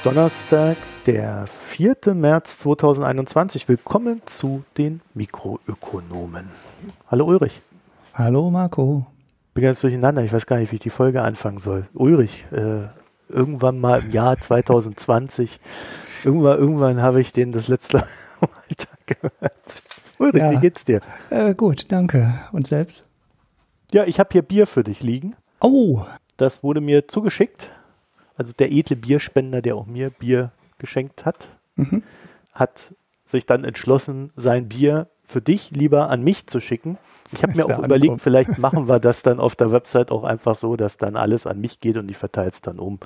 Ist Donnerstag, der 4. März 2021. Willkommen zu den Mikroökonomen. Hallo Ulrich. Hallo Marco. Bin ganz durcheinander, ich weiß gar nicht, wie ich die Folge anfangen soll. Ulrich, äh, irgendwann mal im Jahr 2020, irgendwann, irgendwann habe ich den das letzte Mal gehört. Ulrich, ja. wie geht's dir? Äh, gut, danke. Und selbst? Ja, ich habe hier Bier für dich liegen. Oh. Das wurde mir zugeschickt also der edle Bierspender, der auch mir Bier geschenkt hat, mhm. hat sich dann entschlossen, sein Bier für dich lieber an mich zu schicken. Ich habe mir auch überlegt, ankommt. vielleicht machen wir das dann auf der Website auch einfach so, dass dann alles an mich geht und ich verteile es dann um.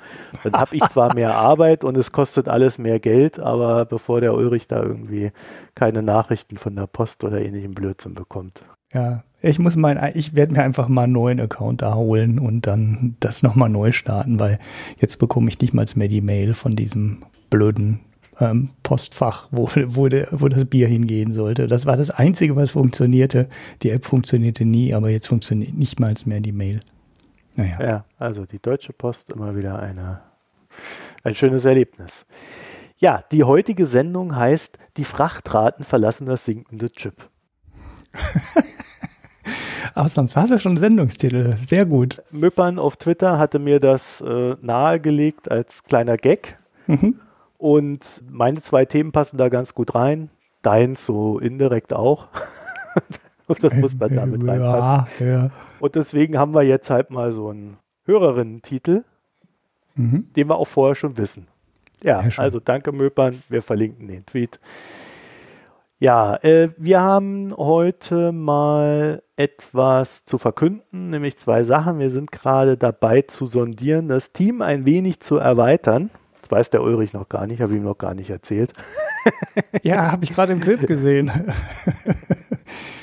Dann habe ich zwar mehr Arbeit und es kostet alles mehr Geld, aber bevor der Ulrich da irgendwie keine Nachrichten von der Post oder ähnlichem Blödsinn bekommt. Ja, ich muss mein, ich werde mir einfach mal einen neuen Account da holen und dann das nochmal neu starten, weil jetzt bekomme ich nicht mal mehr die Mail von diesem blöden ähm, Postfach, wo, wo, de, wo das Bier hingehen sollte. Das war das Einzige, was funktionierte. Die App funktionierte nie, aber jetzt funktioniert nicht mal mehr die Mail. Naja. Ja, also die Deutsche Post immer wieder eine, ein schönes Erlebnis. Ja, die heutige Sendung heißt Die Frachtraten verlassen das sinkende Chip. Ausnahmsweise schon Sendungstitel. Sehr gut. Müppern auf Twitter hatte mir das äh, nahegelegt als kleiner Gag. Mhm. Und meine zwei Themen passen da ganz gut rein. Deins so indirekt auch. Und das muss dann damit ja, reinpassen. Ja. Und deswegen haben wir jetzt halt mal so einen Hörerinnen-Titel, mhm. den wir auch vorher schon wissen. Ja, ja also danke Möpern. Wir verlinken den Tweet. Ja, äh, wir haben heute mal etwas zu verkünden, nämlich zwei Sachen. Wir sind gerade dabei zu sondieren, das Team ein wenig zu erweitern. Das weiß der Ulrich noch gar nicht, habe ich ihm noch gar nicht erzählt. Ja, habe ich gerade im Clip gesehen.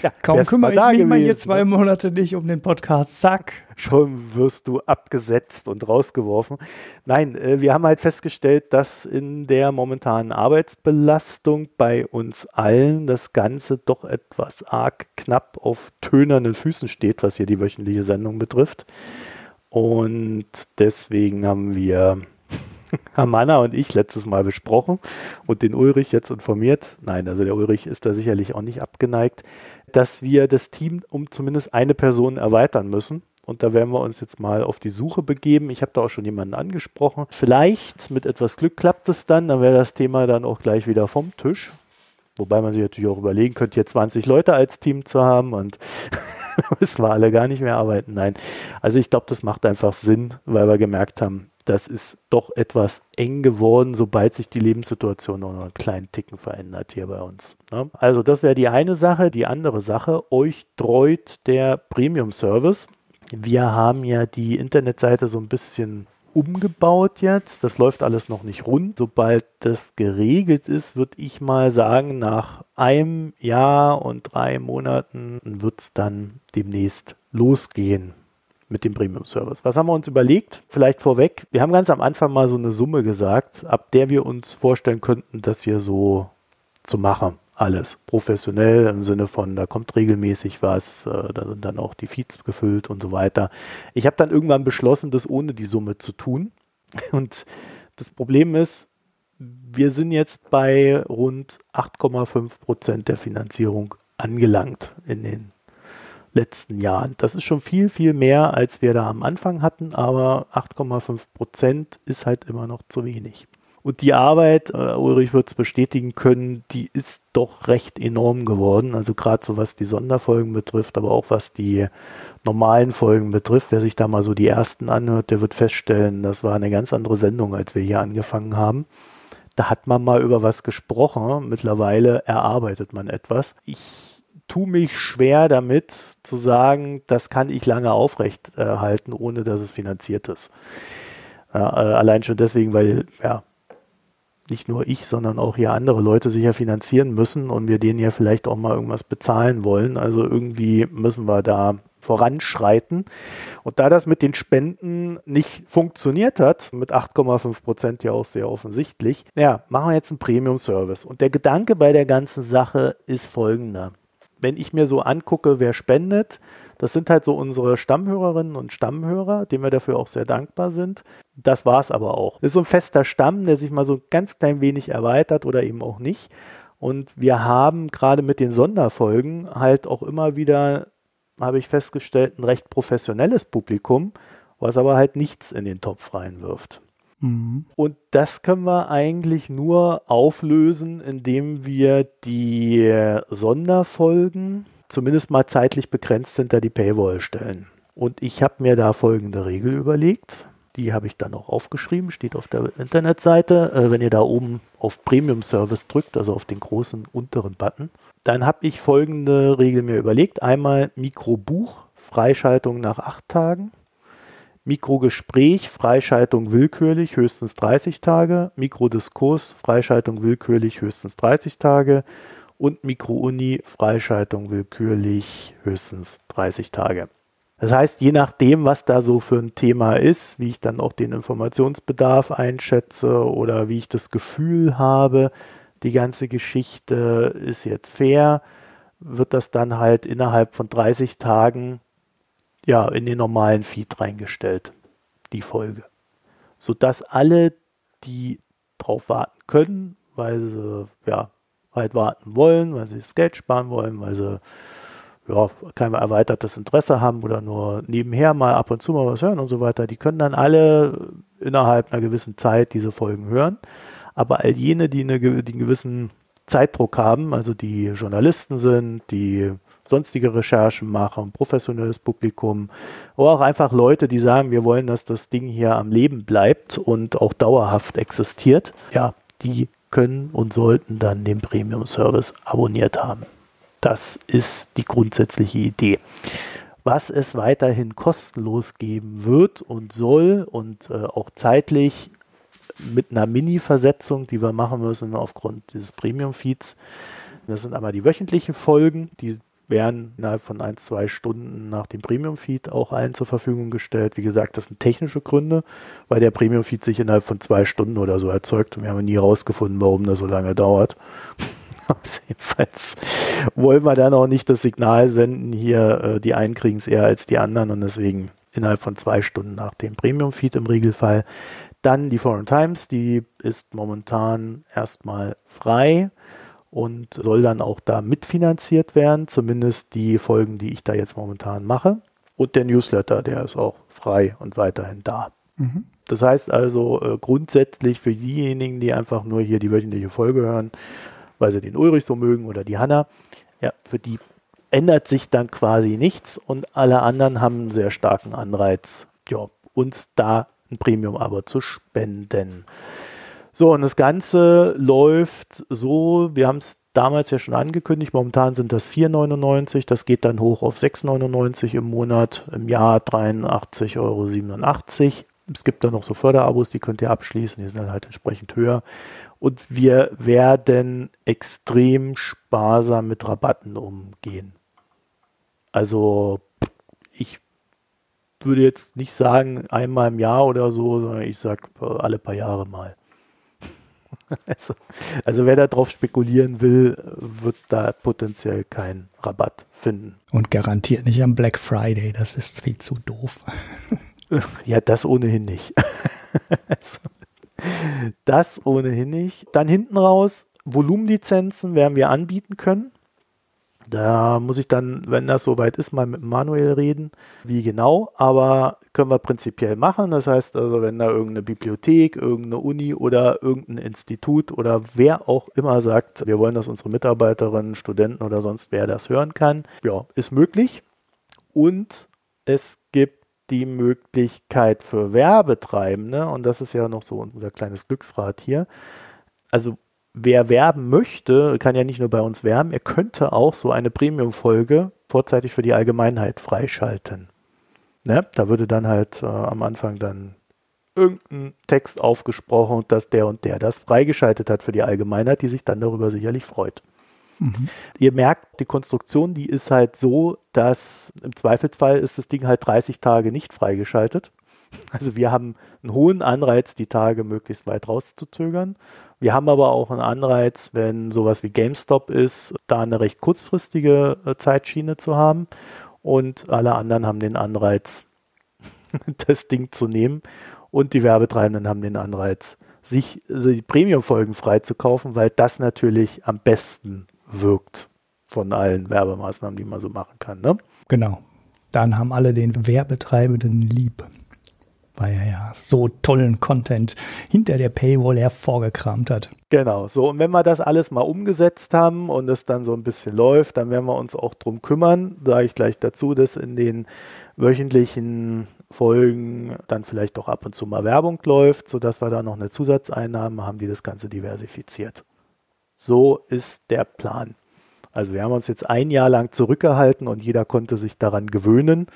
Ja, Kaum kümmere ich mich mal hier zwei ne? Monate nicht um den Podcast. Zack. Schon wirst du abgesetzt und rausgeworfen. Nein, äh, wir haben halt festgestellt, dass in der momentanen Arbeitsbelastung bei uns allen das Ganze doch etwas arg knapp auf tönernen Füßen steht, was hier die wöchentliche Sendung betrifft. Und deswegen haben wir haben Anna und ich letztes Mal besprochen und den Ulrich jetzt informiert. Nein, also der Ulrich ist da sicherlich auch nicht abgeneigt, dass wir das Team um zumindest eine Person erweitern müssen. Und da werden wir uns jetzt mal auf die Suche begeben. Ich habe da auch schon jemanden angesprochen. Vielleicht mit etwas Glück klappt es dann. Dann wäre das Thema dann auch gleich wieder vom Tisch. Wobei man sich natürlich auch überlegen könnte, hier 20 Leute als Team zu haben und müssen wir alle gar nicht mehr arbeiten. Nein. Also ich glaube, das macht einfach Sinn, weil wir gemerkt haben, das ist doch etwas eng geworden, sobald sich die Lebenssituation noch einen kleinen Ticken verändert hier bei uns. Ne? Also das wäre die eine Sache. Die andere Sache, euch treut der Premium-Service. Wir haben ja die Internetseite so ein bisschen umgebaut jetzt. Das läuft alles noch nicht rund. Sobald das geregelt ist, würde ich mal sagen, nach einem Jahr und drei Monaten wird es dann demnächst losgehen mit dem Premium-Service. Was haben wir uns überlegt? Vielleicht vorweg. Wir haben ganz am Anfang mal so eine Summe gesagt, ab der wir uns vorstellen könnten, das hier so zu machen. Alles professionell im Sinne von, da kommt regelmäßig was, äh, da sind dann auch die Feeds gefüllt und so weiter. Ich habe dann irgendwann beschlossen, das ohne die Summe zu tun. Und das Problem ist, wir sind jetzt bei rund 8,5 Prozent der Finanzierung angelangt in den letzten Jahren. Das ist schon viel, viel mehr, als wir da am Anfang hatten, aber 8,5 Prozent ist halt immer noch zu wenig. Und die Arbeit, äh, Ulrich wird es bestätigen können, die ist doch recht enorm geworden. Also gerade so was die Sonderfolgen betrifft, aber auch was die normalen Folgen betrifft. Wer sich da mal so die ersten anhört, der wird feststellen, das war eine ganz andere Sendung, als wir hier angefangen haben. Da hat man mal über was gesprochen. Mittlerweile erarbeitet man etwas. Ich tue mich schwer damit zu sagen, das kann ich lange aufrechthalten, ohne dass es finanziert ist. Äh, allein schon deswegen, weil ja nicht nur ich, sondern auch hier andere Leute sich ja finanzieren müssen und wir denen ja vielleicht auch mal irgendwas bezahlen wollen. Also irgendwie müssen wir da voranschreiten. Und da das mit den Spenden nicht funktioniert hat, mit 8,5 Prozent ja auch sehr offensichtlich, ja, machen wir jetzt einen Premium-Service. Und der Gedanke bei der ganzen Sache ist folgender wenn ich mir so angucke, wer spendet, das sind halt so unsere Stammhörerinnen und Stammhörer, denen wir dafür auch sehr dankbar sind. Das war es aber auch. Das ist so ein fester Stamm, der sich mal so ganz klein wenig erweitert oder eben auch nicht. Und wir haben gerade mit den Sonderfolgen halt auch immer wieder, habe ich festgestellt, ein recht professionelles Publikum, was aber halt nichts in den Topf reinwirft. Mhm. Und das können wir eigentlich nur auflösen, indem wir die Sonderfolgen zumindest mal zeitlich begrenzt hinter die Paywall stellen. Und ich habe mir da folgende Regel überlegt. Die habe ich dann auch aufgeschrieben, steht auf der Internetseite. Äh, wenn ihr da oben auf Premium Service drückt, also auf den großen unteren Button, dann habe ich folgende Regel mir überlegt. Einmal Mikrobuch, Freischaltung nach acht Tagen. Mikrogespräch, Freischaltung willkürlich, höchstens 30 Tage. Mikrodiskurs, Freischaltung willkürlich, höchstens 30 Tage. Und Mikrouni, Freischaltung willkürlich, höchstens 30 Tage. Das heißt, je nachdem, was da so für ein Thema ist, wie ich dann auch den Informationsbedarf einschätze oder wie ich das Gefühl habe, die ganze Geschichte ist jetzt fair, wird das dann halt innerhalb von 30 Tagen ja in den normalen Feed reingestellt, die Folge. Sodass alle, die drauf warten können, weil sie ja halt warten wollen, weil sie das Geld sparen wollen, weil sie ja, kein erweitertes Interesse haben oder nur nebenher mal ab und zu mal was hören und so weiter, die können dann alle innerhalb einer gewissen Zeit diese Folgen hören. Aber all jene, die, eine, die einen gewissen Zeitdruck haben, also die Journalisten sind, die sonstige Recherchen machen, professionelles Publikum oder auch einfach Leute, die sagen, wir wollen, dass das Ding hier am Leben bleibt und auch dauerhaft existiert, ja, die können und sollten dann den Premium-Service abonniert haben. Das ist die grundsätzliche Idee. Was es weiterhin kostenlos geben wird und soll und äh, auch zeitlich mit einer Mini-Versetzung, die wir machen müssen aufgrund dieses Premium-Feeds. Das sind einmal die wöchentlichen Folgen, die werden innerhalb von ein, zwei Stunden nach dem Premium-Feed auch allen zur Verfügung gestellt. Wie gesagt, das sind technische Gründe, weil der Premium-Feed sich innerhalb von zwei Stunden oder so erzeugt und wir haben nie herausgefunden, warum das so lange dauert. Jedenfalls wollen wir dann auch nicht das Signal senden, hier, äh, die einen kriegen es eher als die anderen und deswegen innerhalb von zwei Stunden nach dem Premium-Feed im Regelfall. Dann die Foreign Times, die ist momentan erstmal frei und soll dann auch da mitfinanziert werden, zumindest die Folgen, die ich da jetzt momentan mache. Und der Newsletter, der ist auch frei und weiterhin da. Mhm. Das heißt also äh, grundsätzlich für diejenigen, die einfach nur hier die wöchentliche Folge hören, weil sie den Ulrich so mögen oder die Hanna, ja, für die ändert sich dann quasi nichts und alle anderen haben einen sehr starken Anreiz, ja, uns da ein Premium-Abo zu spenden. So, und das Ganze läuft so, wir haben es damals ja schon angekündigt, momentan sind das 4,99, das geht dann hoch auf 6,99 im Monat, im Jahr 83,87 Euro. Es gibt dann noch so Förderabos, die könnt ihr abschließen, die sind dann halt entsprechend höher. Und wir werden extrem sparsam mit Rabatten umgehen. Also ich würde jetzt nicht sagen einmal im Jahr oder so, sondern ich sage alle paar Jahre mal. Also, also wer darauf spekulieren will, wird da potenziell keinen Rabatt finden. Und garantiert nicht am Black Friday, das ist viel zu doof. Ja, das ohnehin nicht. Also, das ohnehin nicht. Dann hinten raus, Volumenlizenzen werden wir anbieten können. Da muss ich dann, wenn das soweit ist, mal mit Manuel reden, wie genau, aber können wir prinzipiell machen. Das heißt also, wenn da irgendeine Bibliothek, irgendeine Uni oder irgendein Institut oder wer auch immer sagt, wir wollen, dass unsere Mitarbeiterinnen, Studenten oder sonst wer das hören kann, ja, ist möglich. Und es gibt die Möglichkeit für Werbetreibende, und das ist ja noch so unser kleines Glücksrad hier, also wer werben möchte, kann ja nicht nur bei uns werben, er könnte auch so eine Premium-Folge vorzeitig für die Allgemeinheit freischalten. Ne? Da würde dann halt äh, am Anfang dann irgendein Text aufgesprochen, dass der und der das freigeschaltet hat für die Allgemeinheit, die sich dann darüber sicherlich freut. Mhm. Ihr merkt, die Konstruktion, die ist halt so, dass im Zweifelsfall ist das Ding halt 30 Tage nicht freigeschaltet. Also wir haben einen hohen Anreiz, die Tage möglichst weit rauszuzögern. Wir haben aber auch einen Anreiz, wenn sowas wie GameStop ist, da eine recht kurzfristige äh, Zeitschiene zu haben. Und alle anderen haben den Anreiz, das Ding zu nehmen und die Werbetreibenden haben den Anreiz, sich die Premium-Folgen freizukaufen, weil das natürlich am besten wirkt von allen Werbemaßnahmen, die man so machen kann. Ne? Genau. Dann haben alle den Werbetreibenden lieb weil er ja so tollen Content hinter der Paywall hervorgekramt hat. Genau, so und wenn wir das alles mal umgesetzt haben und es dann so ein bisschen läuft, dann werden wir uns auch drum kümmern, sage ich gleich dazu, dass in den wöchentlichen Folgen dann vielleicht doch ab und zu mal Werbung läuft, sodass wir da noch eine Zusatzeinnahme haben, die das Ganze diversifiziert. So ist der Plan. Also wir haben uns jetzt ein Jahr lang zurückgehalten und jeder konnte sich daran gewöhnen.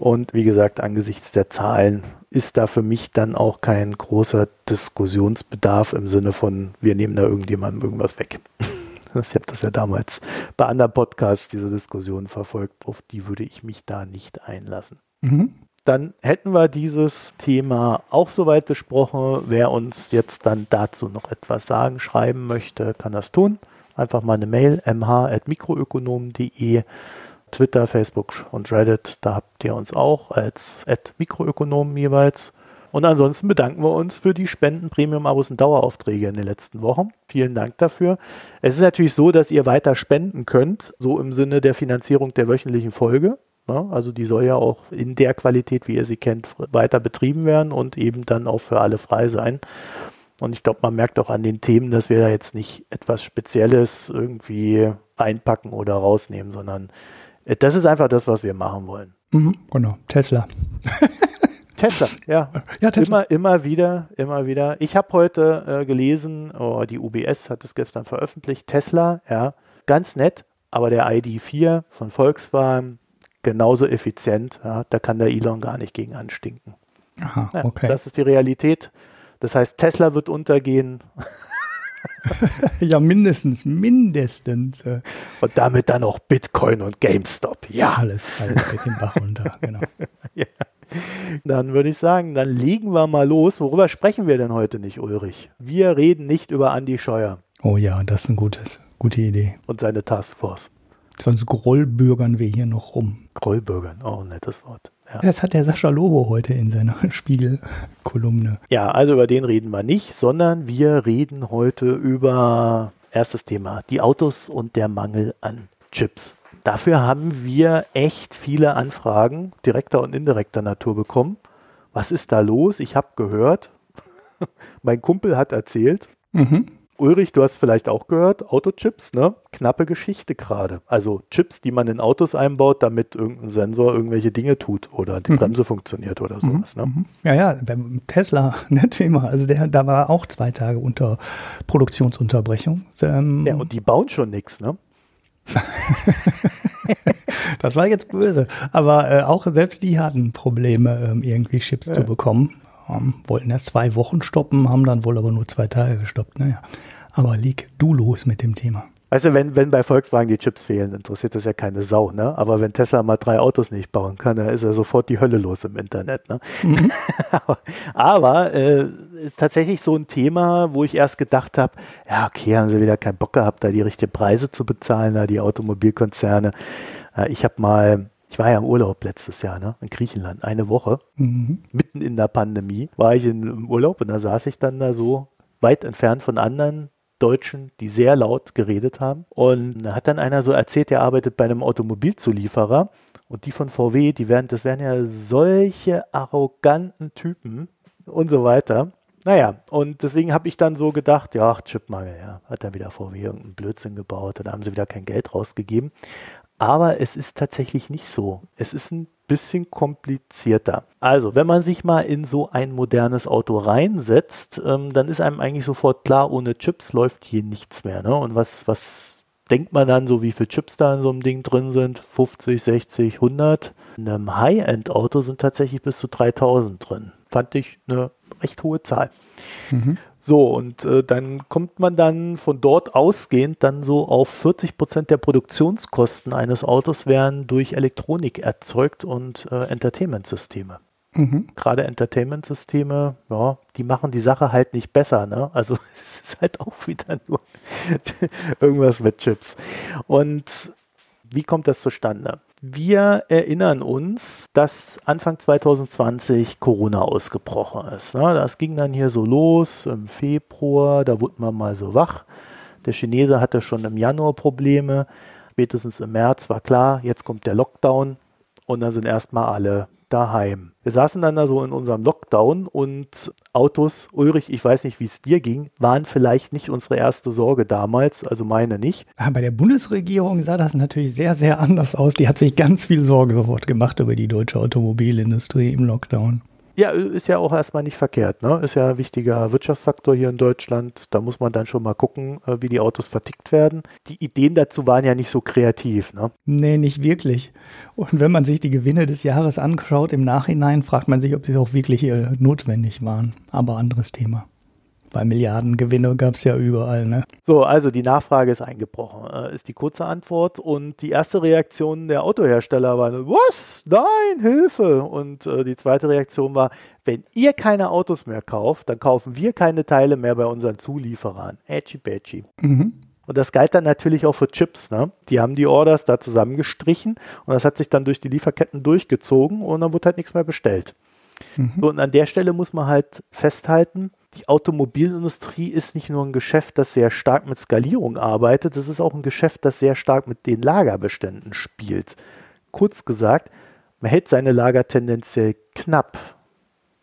Und wie gesagt, angesichts der Zahlen ist da für mich dann auch kein großer Diskussionsbedarf im Sinne von, wir nehmen da irgendjemandem irgendwas weg. Ich habe das ja damals bei anderen Podcasts, diese Diskussion verfolgt. Auf die würde ich mich da nicht einlassen. Mhm. Dann hätten wir dieses Thema auch soweit besprochen. Wer uns jetzt dann dazu noch etwas sagen, schreiben möchte, kann das tun. Einfach mal eine Mail mh.mikroökonomen.de Twitter, Facebook und Reddit. Da habt ihr uns auch als Mikroökonomen jeweils. Und ansonsten bedanken wir uns für die Spenden, Premium-Abos und Daueraufträge in den letzten Wochen. Vielen Dank dafür. Es ist natürlich so, dass ihr weiter spenden könnt, so im Sinne der Finanzierung der wöchentlichen Folge. Also die soll ja auch in der Qualität, wie ihr sie kennt, weiter betrieben werden und eben dann auch für alle frei sein. Und ich glaube, man merkt auch an den Themen, dass wir da jetzt nicht etwas Spezielles irgendwie reinpacken oder rausnehmen, sondern das ist einfach das, was wir machen wollen. Mhm, genau, Tesla. Tesla, ja. ja Tesla. Immer, immer wieder, immer wieder. Ich habe heute äh, gelesen, oh, die UBS hat es gestern veröffentlicht, Tesla, ja, ganz nett, aber der ID4 von Volkswagen genauso effizient, ja, da kann der Elon gar nicht gegen anstinken. Aha, okay. Ja, das ist die Realität. Das heißt, Tesla wird untergehen. ja, mindestens, mindestens. Äh. Und damit dann auch Bitcoin und GameStop. Ja. Alles, alles geht den Bach runter, genau. ja. Dann würde ich sagen, dann legen wir mal los. Worüber sprechen wir denn heute nicht, Ulrich? Wir reden nicht über Andy Scheuer. Oh ja, das ist eine gutes, gute Idee. Und seine Taskforce. Sonst grollbürgern wir hier noch rum. Grollbürgern, oh, nettes Wort. Ja. Das hat der Sascha Lobo heute in seiner Spiegelkolumne. Ja, also über den reden wir nicht, sondern wir reden heute über erstes Thema, die Autos und der Mangel an Chips. Dafür haben wir echt viele Anfragen direkter und indirekter Natur bekommen. Was ist da los? Ich habe gehört, mein Kumpel hat erzählt, mhm. Ulrich, du hast vielleicht auch gehört, Autochips, ne? Knappe Geschichte gerade. Also Chips, die man in Autos einbaut, damit irgendein Sensor irgendwelche Dinge tut oder die mhm. Bremse funktioniert oder mhm. sowas, ne? Mhm. Ja, ja, Tesla, ne, Thema. Also der, da war auch zwei Tage unter Produktionsunterbrechung. Ähm, ja, und die bauen schon nichts, ne? das war jetzt böse. Aber äh, auch selbst die hatten Probleme, ähm, irgendwie Chips ja. zu bekommen. Ähm, wollten erst zwei Wochen stoppen, haben dann wohl aber nur zwei Tage gestoppt. Naja, aber leg du los mit dem Thema. Weißt du, wenn, wenn bei Volkswagen die Chips fehlen, interessiert das ja keine Sau, ne? Aber wenn Tesla mal drei Autos nicht bauen kann, dann ist ja sofort die Hölle los im Internet, ne? Mhm. aber äh, tatsächlich so ein Thema, wo ich erst gedacht habe, ja, okay, haben sie wieder keinen Bock gehabt, da die richtigen Preise zu bezahlen, da die Automobilkonzerne. Äh, ich habe mal ich war ja im Urlaub letztes Jahr, ne, in Griechenland, eine Woche, mhm. mitten in der Pandemie, war ich in, im Urlaub und da saß ich dann da so weit entfernt von anderen Deutschen, die sehr laut geredet haben. Und da hat dann einer so erzählt, der arbeitet bei einem Automobilzulieferer und die von VW, die werden, das wären ja solche arroganten Typen und so weiter. Naja, und deswegen habe ich dann so gedacht, ja, Chipmangel, ja, hat dann wieder VW irgendeinen Blödsinn gebaut, dann haben sie wieder kein Geld rausgegeben. Aber es ist tatsächlich nicht so. Es ist ein bisschen komplizierter. Also, wenn man sich mal in so ein modernes Auto reinsetzt, ähm, dann ist einem eigentlich sofort klar, ohne Chips läuft hier nichts mehr. Ne? Und was, was denkt man dann so, wie viele Chips da in so einem Ding drin sind? 50, 60, 100? In einem High-End-Auto sind tatsächlich bis zu 3000 drin. Fand ich eine recht hohe Zahl. Mhm. So, und äh, dann kommt man dann von dort ausgehend dann so auf 40 Prozent der Produktionskosten eines Autos werden durch Elektronik erzeugt und äh, Entertainment-Systeme. Mhm. Gerade Entertainment-Systeme, ja, die machen die Sache halt nicht besser, ne? Also es ist halt auch wieder nur irgendwas mit Chips. Und wie kommt das zustande? Wir erinnern uns, dass Anfang 2020 Corona ausgebrochen ist. Ne? Das ging dann hier so los im Februar, da wurde man mal so wach. Der Chinese hatte schon im Januar Probleme. Spätestens im März war klar, jetzt kommt der Lockdown und dann sind erstmal alle daheim. Wir saßen dann da so in unserem Lockdown und Autos, Ulrich, ich weiß nicht, wie es dir ging, waren vielleicht nicht unsere erste Sorge damals, also meine nicht. Bei der Bundesregierung sah das natürlich sehr, sehr anders aus. Die hat sich ganz viel Sorge sofort gemacht über die deutsche Automobilindustrie im Lockdown. Ja, ist ja auch erstmal nicht verkehrt. Ne? Ist ja ein wichtiger Wirtschaftsfaktor hier in Deutschland. Da muss man dann schon mal gucken, äh, wie die Autos vertickt werden. Die Ideen dazu waren ja nicht so kreativ. Ne? Nee, nicht wirklich. Und wenn man sich die Gewinne des Jahres anschaut im Nachhinein, fragt man sich, ob sie auch wirklich notwendig waren. Aber anderes Thema. Weil Milliardengewinne gab es ja überall, ne? So, also die Nachfrage ist eingebrochen, äh, ist die kurze Antwort. Und die erste Reaktion der Autohersteller war, was? Nein, Hilfe! Und äh, die zweite Reaktion war, wenn ihr keine Autos mehr kauft, dann kaufen wir keine Teile mehr bei unseren Zulieferern. Edgy badgy. Mhm. Und das galt dann natürlich auch für Chips. Ne? Die haben die Orders da zusammengestrichen und das hat sich dann durch die Lieferketten durchgezogen und dann wurde halt nichts mehr bestellt. Mhm. So, und an der Stelle muss man halt festhalten, die Automobilindustrie ist nicht nur ein Geschäft, das sehr stark mit Skalierung arbeitet, es ist auch ein Geschäft, das sehr stark mit den Lagerbeständen spielt. Kurz gesagt, man hält seine Lager tendenziell knapp.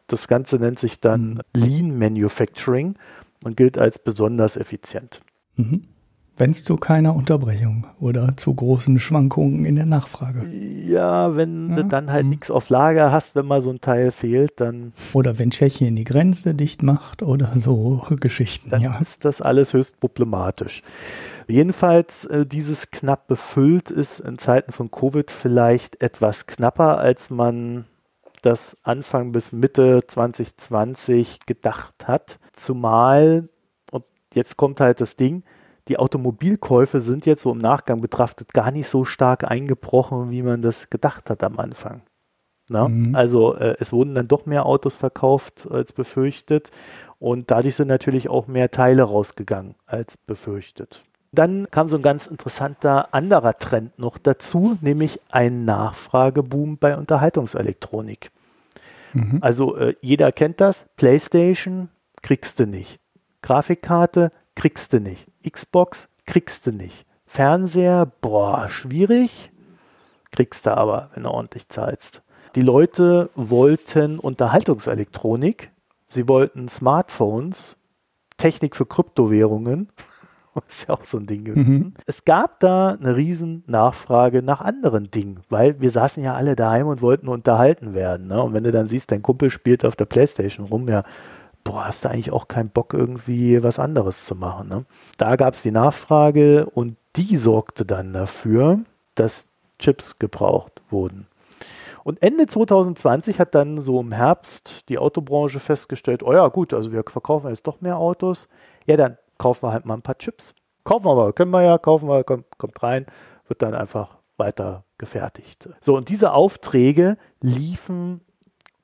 Das Ganze nennt sich dann mhm. Lean Manufacturing und gilt als besonders effizient. Mhm wenn es zu keiner Unterbrechung oder zu großen Schwankungen in der Nachfrage. Ja, wenn ja. du dann halt mhm. nichts auf Lager hast, wenn mal so ein Teil fehlt, dann. Oder wenn Tschechien die Grenze dicht macht oder so Geschichten. Dann ja. ist das alles höchst problematisch. Jedenfalls, äh, dieses knapp befüllt ist in Zeiten von Covid vielleicht etwas knapper, als man das Anfang bis Mitte 2020 gedacht hat. Zumal, und jetzt kommt halt das Ding, die Automobilkäufe sind jetzt so im Nachgang betrachtet gar nicht so stark eingebrochen, wie man das gedacht hat am Anfang. Mhm. Also äh, es wurden dann doch mehr Autos verkauft als befürchtet und dadurch sind natürlich auch mehr Teile rausgegangen als befürchtet. Dann kam so ein ganz interessanter anderer Trend noch dazu, nämlich ein Nachfrageboom bei Unterhaltungselektronik. Mhm. Also äh, jeder kennt das, PlayStation kriegst du nicht. Grafikkarte kriegst du nicht. Xbox kriegst du nicht. Fernseher, boah, schwierig. Kriegst du aber, wenn du ordentlich zahlst. Die Leute wollten Unterhaltungselektronik, sie wollten Smartphones, Technik für Kryptowährungen. Das ist ja auch so ein Ding gewesen. Mhm. Es gab da eine riesen Nachfrage nach anderen Dingen, weil wir saßen ja alle daheim und wollten unterhalten werden. Ne? Und wenn du dann siehst, dein Kumpel spielt auf der Playstation rum, ja, boah, hast du eigentlich auch keinen Bock, irgendwie was anderes zu machen. Ne? Da gab es die Nachfrage und die sorgte dann dafür, dass Chips gebraucht wurden. Und Ende 2020 hat dann so im Herbst die Autobranche festgestellt, oh ja, gut, also wir verkaufen jetzt doch mehr Autos. Ja, dann kaufen wir halt mal ein paar Chips. Kaufen wir aber, können wir ja, kaufen wir, kommt, kommt rein, wird dann einfach weiter gefertigt. So, und diese Aufträge liefen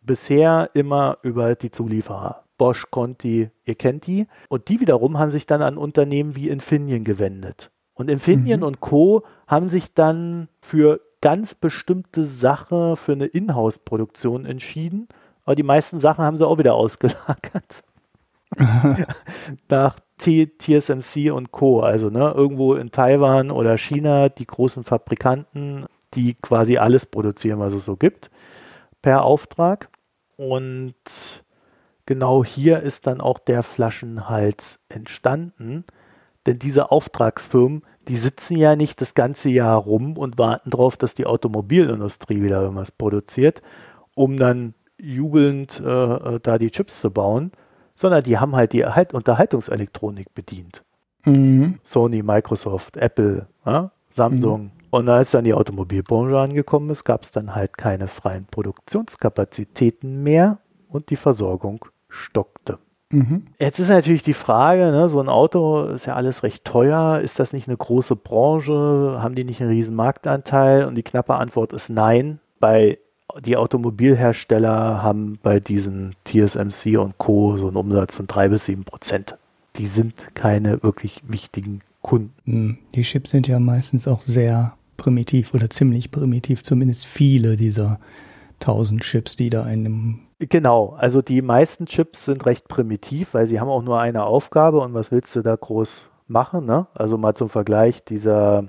bisher immer über die Zulieferer. Bosch, Conti, ihr kennt die. Und die wiederum haben sich dann an Unternehmen wie Infineon gewendet. Und Infineon mhm. und Co. haben sich dann für ganz bestimmte Sache, für eine Inhouse-Produktion entschieden. Aber die meisten Sachen haben sie auch wieder ausgelagert. Nach T TSMC und Co. Also ne, irgendwo in Taiwan oder China die großen Fabrikanten, die quasi alles produzieren, was es so gibt, per Auftrag. Und genau hier ist dann auch der Flaschenhals entstanden. Denn diese Auftragsfirmen, die sitzen ja nicht das ganze Jahr rum und warten darauf, dass die Automobilindustrie wieder irgendwas produziert, um dann jubelnd äh, äh da die Chips zu bauen, sondern die haben halt die halt Unterhaltungselektronik bedient. Mhm. Sony, Microsoft, Apple, ja, Samsung. Mhm. Und als dann die Automobilbranche angekommen ist, gab es dann halt keine freien Produktionskapazitäten mehr und die Versorgung stockte. Mhm. Jetzt ist natürlich die Frage, ne, so ein Auto ist ja alles recht teuer. Ist das nicht eine große Branche? Haben die nicht einen riesen Marktanteil? Und die knappe Antwort ist nein. Bei die Automobilhersteller haben bei diesen TSMC und Co. so einen Umsatz von drei bis sieben Prozent. Die sind keine wirklich wichtigen Kunden. Hm, die Chips sind ja meistens auch sehr primitiv oder ziemlich primitiv, zumindest viele dieser 1000 Chips, die da in dem Genau, also die meisten Chips sind recht primitiv, weil sie haben auch nur eine Aufgabe und was willst du da groß machen? Ne? Also mal zum Vergleich, dieser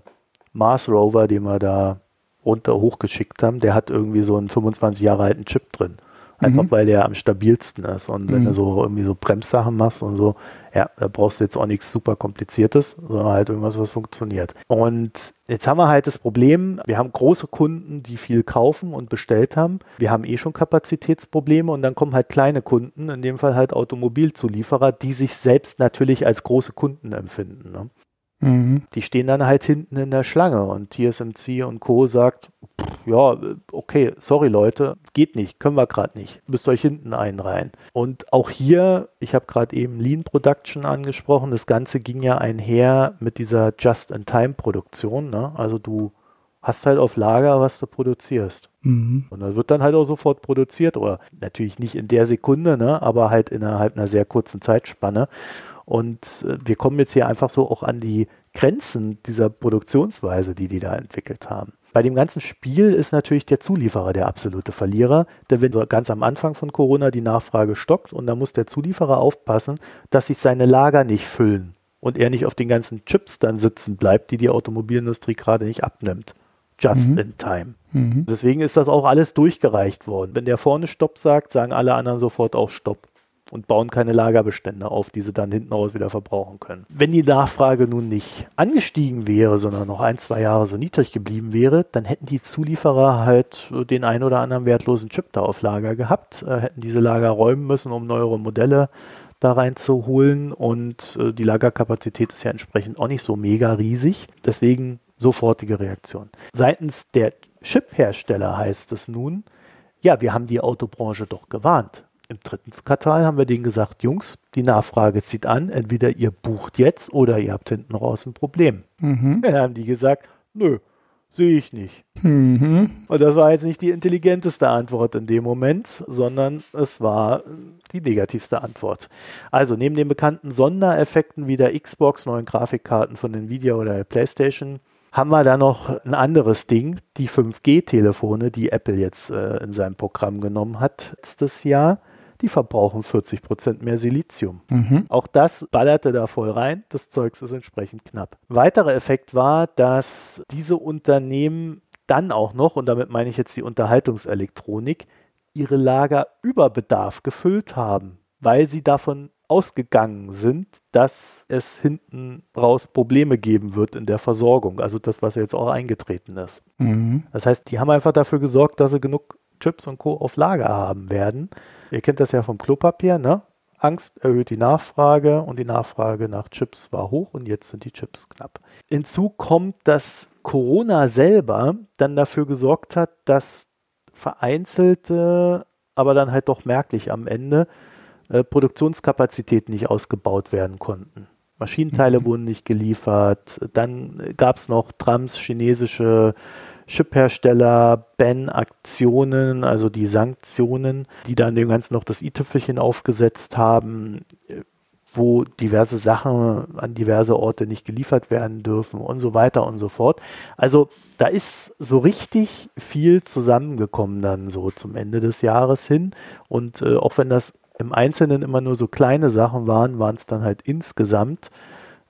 Mars Rover, den wir da runter hochgeschickt haben, der hat irgendwie so einen 25 Jahre alten Chip drin. Einfach mhm. weil der am stabilsten ist. Und wenn mhm. du so irgendwie so Bremssachen machst und so, ja, da brauchst du jetzt auch nichts super kompliziertes, sondern halt irgendwas, was funktioniert. Und jetzt haben wir halt das Problem, wir haben große Kunden, die viel kaufen und bestellt haben. Wir haben eh schon Kapazitätsprobleme und dann kommen halt kleine Kunden, in dem Fall halt Automobilzulieferer, die sich selbst natürlich als große Kunden empfinden. Ne? Mhm. Die stehen dann halt hinten in der Schlange und TSMC und Co. sagt, ja, okay, sorry Leute, geht nicht, können wir gerade nicht, müsst euch hinten einreihen. Und auch hier, ich habe gerade eben Lean Production angesprochen, das Ganze ging ja einher mit dieser Just-in-Time-Produktion. Ne? Also du hast halt auf Lager, was du produzierst. Mhm. Und das wird dann halt auch sofort produziert, oder natürlich nicht in der Sekunde, ne? aber halt innerhalb einer sehr kurzen Zeitspanne. Und äh, wir kommen jetzt hier einfach so auch an die Grenzen dieser Produktionsweise, die die da entwickelt haben. Bei dem ganzen Spiel ist natürlich der Zulieferer der absolute Verlierer, denn wenn so ganz am Anfang von Corona die Nachfrage stockt und da muss der Zulieferer aufpassen, dass sich seine Lager nicht füllen und er nicht auf den ganzen Chips dann sitzen bleibt, die die Automobilindustrie gerade nicht abnimmt. Just mhm. in time. Mhm. Deswegen ist das auch alles durchgereicht worden. Wenn der vorne Stopp sagt, sagen alle anderen sofort auch Stopp und bauen keine Lagerbestände auf, die sie dann hinten raus wieder verbrauchen können. Wenn die Nachfrage nun nicht angestiegen wäre, sondern noch ein, zwei Jahre so niedrig geblieben wäre, dann hätten die Zulieferer halt den ein oder anderen wertlosen Chip da auf Lager gehabt, äh, hätten diese Lager räumen müssen, um neuere Modelle da reinzuholen und äh, die Lagerkapazität ist ja entsprechend auch nicht so mega riesig. Deswegen sofortige Reaktion. Seitens der Chip-Hersteller heißt es nun, ja, wir haben die Autobranche doch gewarnt im dritten Quartal haben wir denen gesagt, Jungs, die Nachfrage zieht an, entweder ihr bucht jetzt oder ihr habt hinten raus ein Problem. Mhm. Dann haben die gesagt, nö, sehe ich nicht. Mhm. Und das war jetzt nicht die intelligenteste Antwort in dem Moment, sondern es war die negativste Antwort. Also neben den bekannten Sondereffekten wie der Xbox, neuen Grafikkarten von Nvidia oder der PlayStation, haben wir da noch ein anderes Ding, die 5G-Telefone, die Apple jetzt äh, in seinem Programm genommen hat letztes Jahr die verbrauchen 40 Prozent mehr Silizium. Mhm. Auch das ballerte da voll rein. Das Zeug ist entsprechend knapp. Weiterer Effekt war, dass diese Unternehmen dann auch noch, und damit meine ich jetzt die Unterhaltungselektronik, ihre Lager über Bedarf gefüllt haben, weil sie davon ausgegangen sind, dass es hinten raus Probleme geben wird in der Versorgung. Also das, was jetzt auch eingetreten ist. Mhm. Das heißt, die haben einfach dafür gesorgt, dass sie genug Chips und Co. auf Lager haben werden. Ihr kennt das ja vom Klopapier, ne? Angst erhöht die Nachfrage und die Nachfrage nach Chips war hoch und jetzt sind die Chips knapp. Hinzu kommt, dass Corona selber dann dafür gesorgt hat, dass vereinzelte, aber dann halt doch merklich am Ende äh, Produktionskapazitäten nicht ausgebaut werden konnten. Maschinenteile mhm. wurden nicht geliefert, dann gab es noch Trams chinesische Chip-Hersteller, Ban-Aktionen, also die Sanktionen, die dann dem Ganzen noch das i-Tüpfelchen aufgesetzt haben, wo diverse Sachen an diverse Orte nicht geliefert werden dürfen und so weiter und so fort. Also da ist so richtig viel zusammengekommen dann so zum Ende des Jahres hin. Und äh, auch wenn das im Einzelnen immer nur so kleine Sachen waren, waren es dann halt insgesamt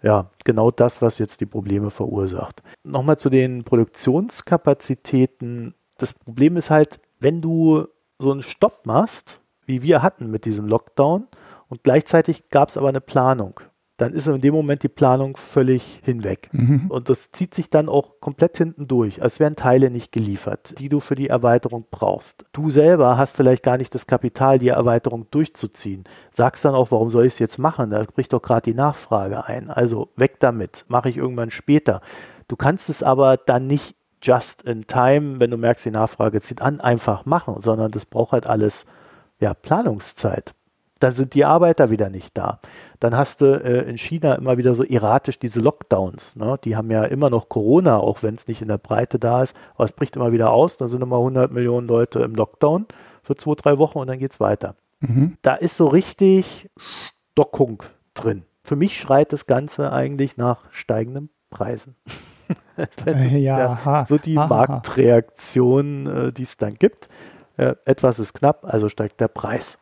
ja, genau das, was jetzt die Probleme verursacht. Nochmal zu den Produktionskapazitäten. Das Problem ist halt, wenn du so einen Stopp machst, wie wir hatten mit diesem Lockdown, und gleichzeitig gab es aber eine Planung dann ist in dem Moment die Planung völlig hinweg. Mhm. Und das zieht sich dann auch komplett hinten durch, als wären Teile nicht geliefert, die du für die Erweiterung brauchst. Du selber hast vielleicht gar nicht das Kapital, die Erweiterung durchzuziehen. Sagst dann auch, warum soll ich es jetzt machen? Da bricht doch gerade die Nachfrage ein. Also weg damit, mache ich irgendwann später. Du kannst es aber dann nicht just in time, wenn du merkst, die Nachfrage zieht an, einfach machen, sondern das braucht halt alles ja, Planungszeit dann sind die Arbeiter wieder nicht da. Dann hast du äh, in China immer wieder so erratisch diese Lockdowns. Ne? Die haben ja immer noch Corona, auch wenn es nicht in der Breite da ist. Aber es bricht immer wieder aus. Da sind immer 100 Millionen Leute im Lockdown für zwei, drei Wochen und dann geht es weiter. Mhm. Da ist so richtig Stockung drin. Für mich schreit das Ganze eigentlich nach steigenden Preisen. ist ja, ja so die ha, Marktreaktion, äh, die es dann gibt. Äh, etwas ist knapp, also steigt der Preis.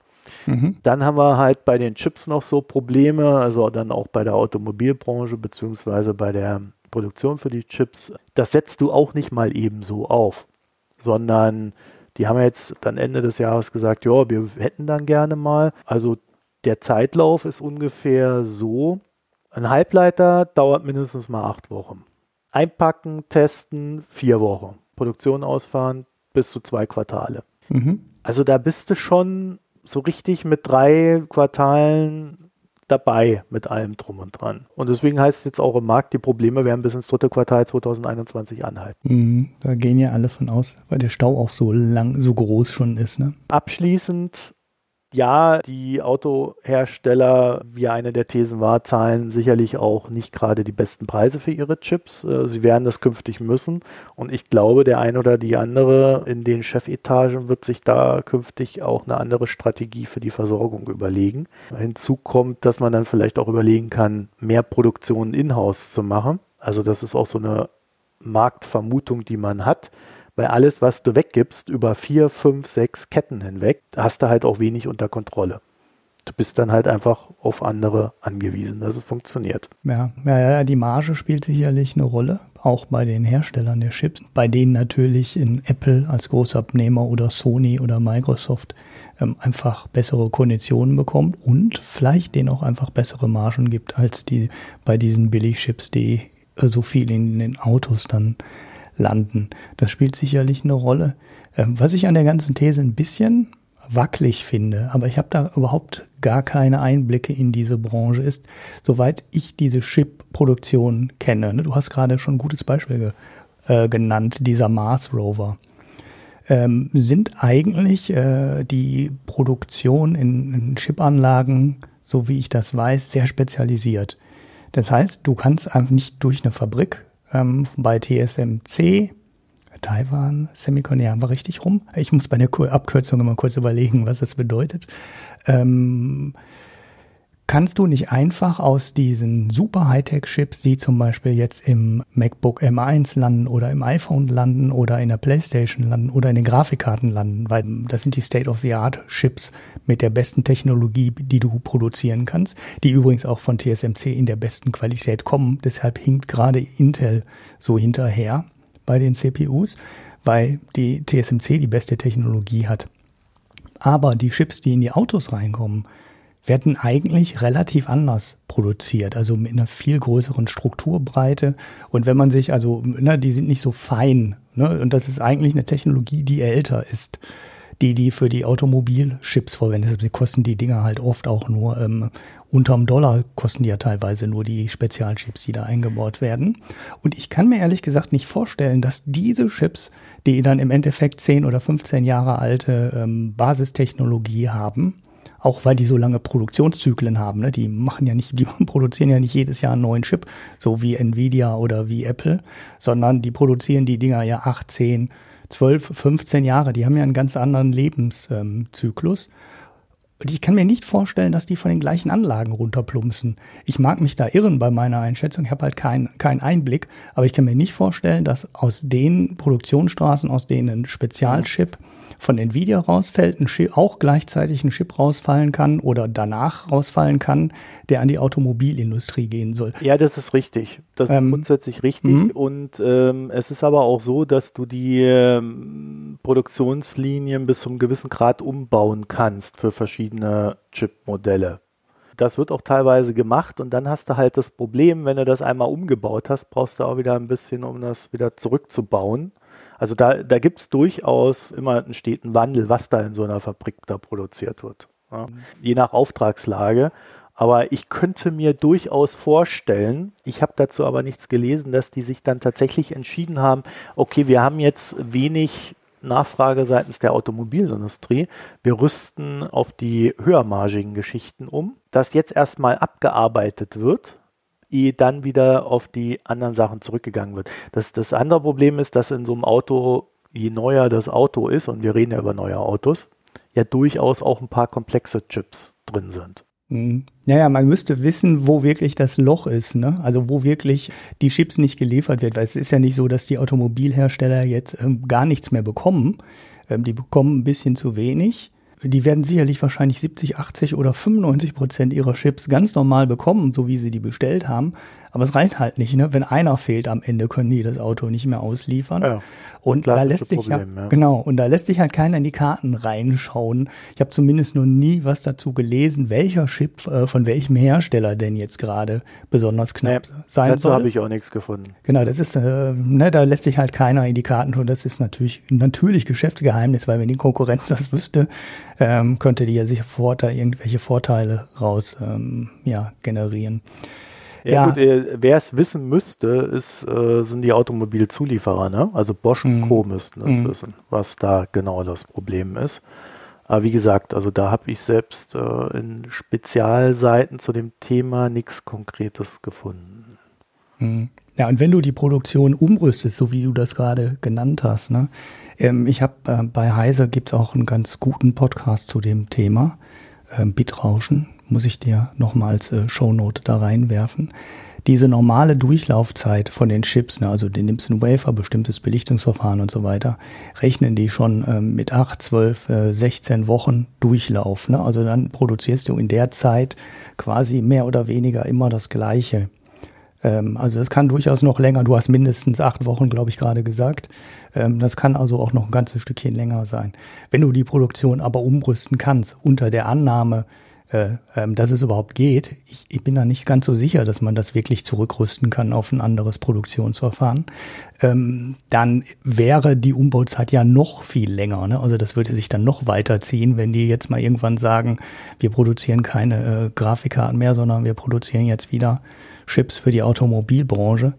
Mhm. Dann haben wir halt bei den Chips noch so Probleme, also dann auch bei der Automobilbranche beziehungsweise bei der Produktion für die Chips. Das setzt du auch nicht mal eben so auf, sondern die haben jetzt dann Ende des Jahres gesagt, ja, wir hätten dann gerne mal. Also der Zeitlauf ist ungefähr so. Ein Halbleiter dauert mindestens mal acht Wochen. Einpacken, testen, vier Wochen. Produktion ausfahren, bis zu zwei Quartale. Mhm. Also da bist du schon so richtig mit drei Quartalen dabei mit allem drum und dran. Und deswegen heißt es jetzt auch im Markt, die Probleme werden bis ins dritte Quartal 2021 anhalten. Mhm, da gehen ja alle von aus, weil der Stau auch so lang, so groß schon ist. Ne? Abschließend ja, die Autohersteller, wie eine der Thesen war, zahlen sicherlich auch nicht gerade die besten Preise für ihre Chips. Äh, sie werden das künftig müssen. Und ich glaube, der eine oder die andere in den Chefetagen wird sich da künftig auch eine andere Strategie für die Versorgung überlegen. Hinzu kommt, dass man dann vielleicht auch überlegen kann, mehr Produktion in-house zu machen. Also das ist auch so eine Marktvermutung, die man hat weil alles, was du weggibst, über vier, fünf, sechs Ketten hinweg, hast du halt auch wenig unter Kontrolle. Du bist dann halt einfach auf andere angewiesen, dass es funktioniert. Ja, ja, die Marge spielt sicherlich eine Rolle, auch bei den Herstellern der Chips, bei denen natürlich in Apple als Großabnehmer oder Sony oder Microsoft ähm, einfach bessere Konditionen bekommt und vielleicht denen auch einfach bessere Margen gibt als die bei diesen Billigchips, die äh, so viel in den Autos dann landen. Das spielt sicherlich eine Rolle. Ähm, was ich an der ganzen These ein bisschen wackelig finde, aber ich habe da überhaupt gar keine Einblicke in diese Branche, ist, soweit ich diese Chip-Produktion kenne. Ne, du hast gerade schon ein gutes Beispiel äh, genannt, dieser Mars Rover. Ähm, sind eigentlich äh, die Produktion in, in Chipanlagen, so wie ich das weiß, sehr spezialisiert. Das heißt, du kannst einfach nicht durch eine Fabrik ähm, bei TSMC, Taiwan, Semicon, ja, war richtig rum. Ich muss bei der Abkürzung immer kurz überlegen, was das bedeutet. Ähm, kannst du nicht einfach aus diesen super Hightech-Chips, die zum Beispiel jetzt im MacBook M1 landen oder im iPhone landen oder in der PlayStation landen oder in den Grafikkarten landen, weil das sind die State-of-the-Art-Chips mit der besten Technologie, die du produzieren kannst, die übrigens auch von TSMC in der besten Qualität kommen. Deshalb hinkt gerade Intel so hinterher bei den CPUs, weil die TSMC die beste Technologie hat. Aber die Chips, die in die Autos reinkommen, werden eigentlich relativ anders produziert, also mit einer viel größeren Strukturbreite. Und wenn man sich, also, ne, die sind nicht so fein. Ne? Und das ist eigentlich eine Technologie, die älter ist, die die für die Automobilchips verwendet. Sie kosten die Dinger halt oft auch nur ähm, unterm Dollar kosten die ja teilweise nur die Spezialchips, die da eingebaut werden. Und ich kann mir ehrlich gesagt nicht vorstellen, dass diese Chips, die dann im Endeffekt 10 oder 15 Jahre alte ähm, Basistechnologie haben, auch weil die so lange Produktionszyklen haben. Ne? Die machen ja nicht, die produzieren ja nicht jedes Jahr einen neuen Chip, so wie Nvidia oder wie Apple, sondern die produzieren die Dinger ja 18, 12, 15 Jahre. Die haben ja einen ganz anderen Lebenszyklus. Und ich kann mir nicht vorstellen, dass die von den gleichen Anlagen runterplumpsen. Ich mag mich da irren bei meiner Einschätzung. Ich habe halt keinen keinen Einblick. Aber ich kann mir nicht vorstellen, dass aus den Produktionsstraßen, aus denen ein Spezialchip von Nvidia rausfällt, ein Chip, auch gleichzeitig ein Chip rausfallen kann oder danach rausfallen kann, der an die Automobilindustrie gehen soll. Ja, das ist richtig. Das ist ähm, grundsätzlich richtig. Mhm. Und ähm, es ist aber auch so, dass du die ähm, Produktionslinien bis zu einem gewissen Grad umbauen kannst für verschiedene Chip-Modelle. Das wird auch teilweise gemacht und dann hast du halt das Problem, wenn du das einmal umgebaut hast, brauchst du auch wieder ein bisschen, um das wieder zurückzubauen. Also da, da gibt es durchaus immer einen steten Wandel, was da in so einer Fabrik da produziert wird. Ja. Mhm. Je nach Auftragslage. Aber ich könnte mir durchaus vorstellen, ich habe dazu aber nichts gelesen, dass die sich dann tatsächlich entschieden haben, okay, wir haben jetzt wenig Nachfrage seitens der Automobilindustrie. Wir rüsten auf die höhermargigen Geschichten um, dass jetzt erstmal abgearbeitet wird ehe dann wieder auf die anderen Sachen zurückgegangen wird. Das, das andere Problem ist, dass in so einem Auto, je neuer das Auto ist, und wir reden ja über neue Autos, ja durchaus auch ein paar komplexe Chips drin sind. Mhm. Naja, man müsste wissen, wo wirklich das Loch ist, ne? Also wo wirklich die Chips nicht geliefert wird, weil es ist ja nicht so, dass die Automobilhersteller jetzt ähm, gar nichts mehr bekommen. Ähm, die bekommen ein bisschen zu wenig. Die werden sicherlich wahrscheinlich 70, 80 oder 95 Prozent ihrer Chips ganz normal bekommen, so wie sie die bestellt haben. Aber es reicht halt nicht, ne? Wenn einer fehlt am Ende, können die das Auto nicht mehr ausliefern. Ja, und da lässt sich ja, ja, genau, und da lässt sich halt keiner in die Karten reinschauen. Ich habe zumindest noch nie was dazu gelesen, welcher Chip äh, von welchem Hersteller denn jetzt gerade besonders knapp nee, sein dazu soll. Dazu habe ich auch nichts gefunden. Genau, das ist, äh, ne, da lässt sich halt keiner in die Karten tun. Das ist natürlich natürlich Geschäftsgeheimnis, weil wenn die Konkurrenz das wüsste, ähm, könnte die ja sicher da irgendwelche Vorteile raus ähm, ja, generieren. Ja, gut, äh, wer es wissen müsste, ist, äh, sind die Automobilzulieferer, ne? Also Bosch und mhm. Co. müssten es mhm. wissen, was da genau das Problem ist. Aber wie gesagt, also da habe ich selbst äh, in Spezialseiten zu dem Thema nichts Konkretes gefunden. Mhm. Ja, und wenn du die Produktion umrüstest, so wie du das gerade genannt hast, ne? Ähm, ich habe äh, bei Heise gibt es auch einen ganz guten Podcast zu dem Thema, ähm, Bitrauschen muss ich dir nochmal als äh, Shownote da reinwerfen. Diese normale Durchlaufzeit von den Chips, ne, also den nimmst du einen Wafer, bestimmtes Belichtungsverfahren und so weiter, rechnen die schon ähm, mit 8, 12, äh, 16 Wochen Durchlauf. Ne? Also dann produzierst du in der Zeit quasi mehr oder weniger immer das Gleiche. Ähm, also es kann durchaus noch länger, du hast mindestens acht Wochen, glaube ich, gerade gesagt. Ähm, das kann also auch noch ein ganzes Stückchen länger sein. Wenn du die Produktion aber umrüsten kannst, unter der Annahme, äh, ähm, dass es überhaupt geht. Ich, ich, bin da nicht ganz so sicher, dass man das wirklich zurückrüsten kann auf ein anderes Produktionsverfahren. Ähm, dann wäre die Umbauzeit ja noch viel länger. Ne? Also das würde sich dann noch weiterziehen, wenn die jetzt mal irgendwann sagen, wir produzieren keine äh, Grafikkarten mehr, sondern wir produzieren jetzt wieder Chips für die Automobilbranche.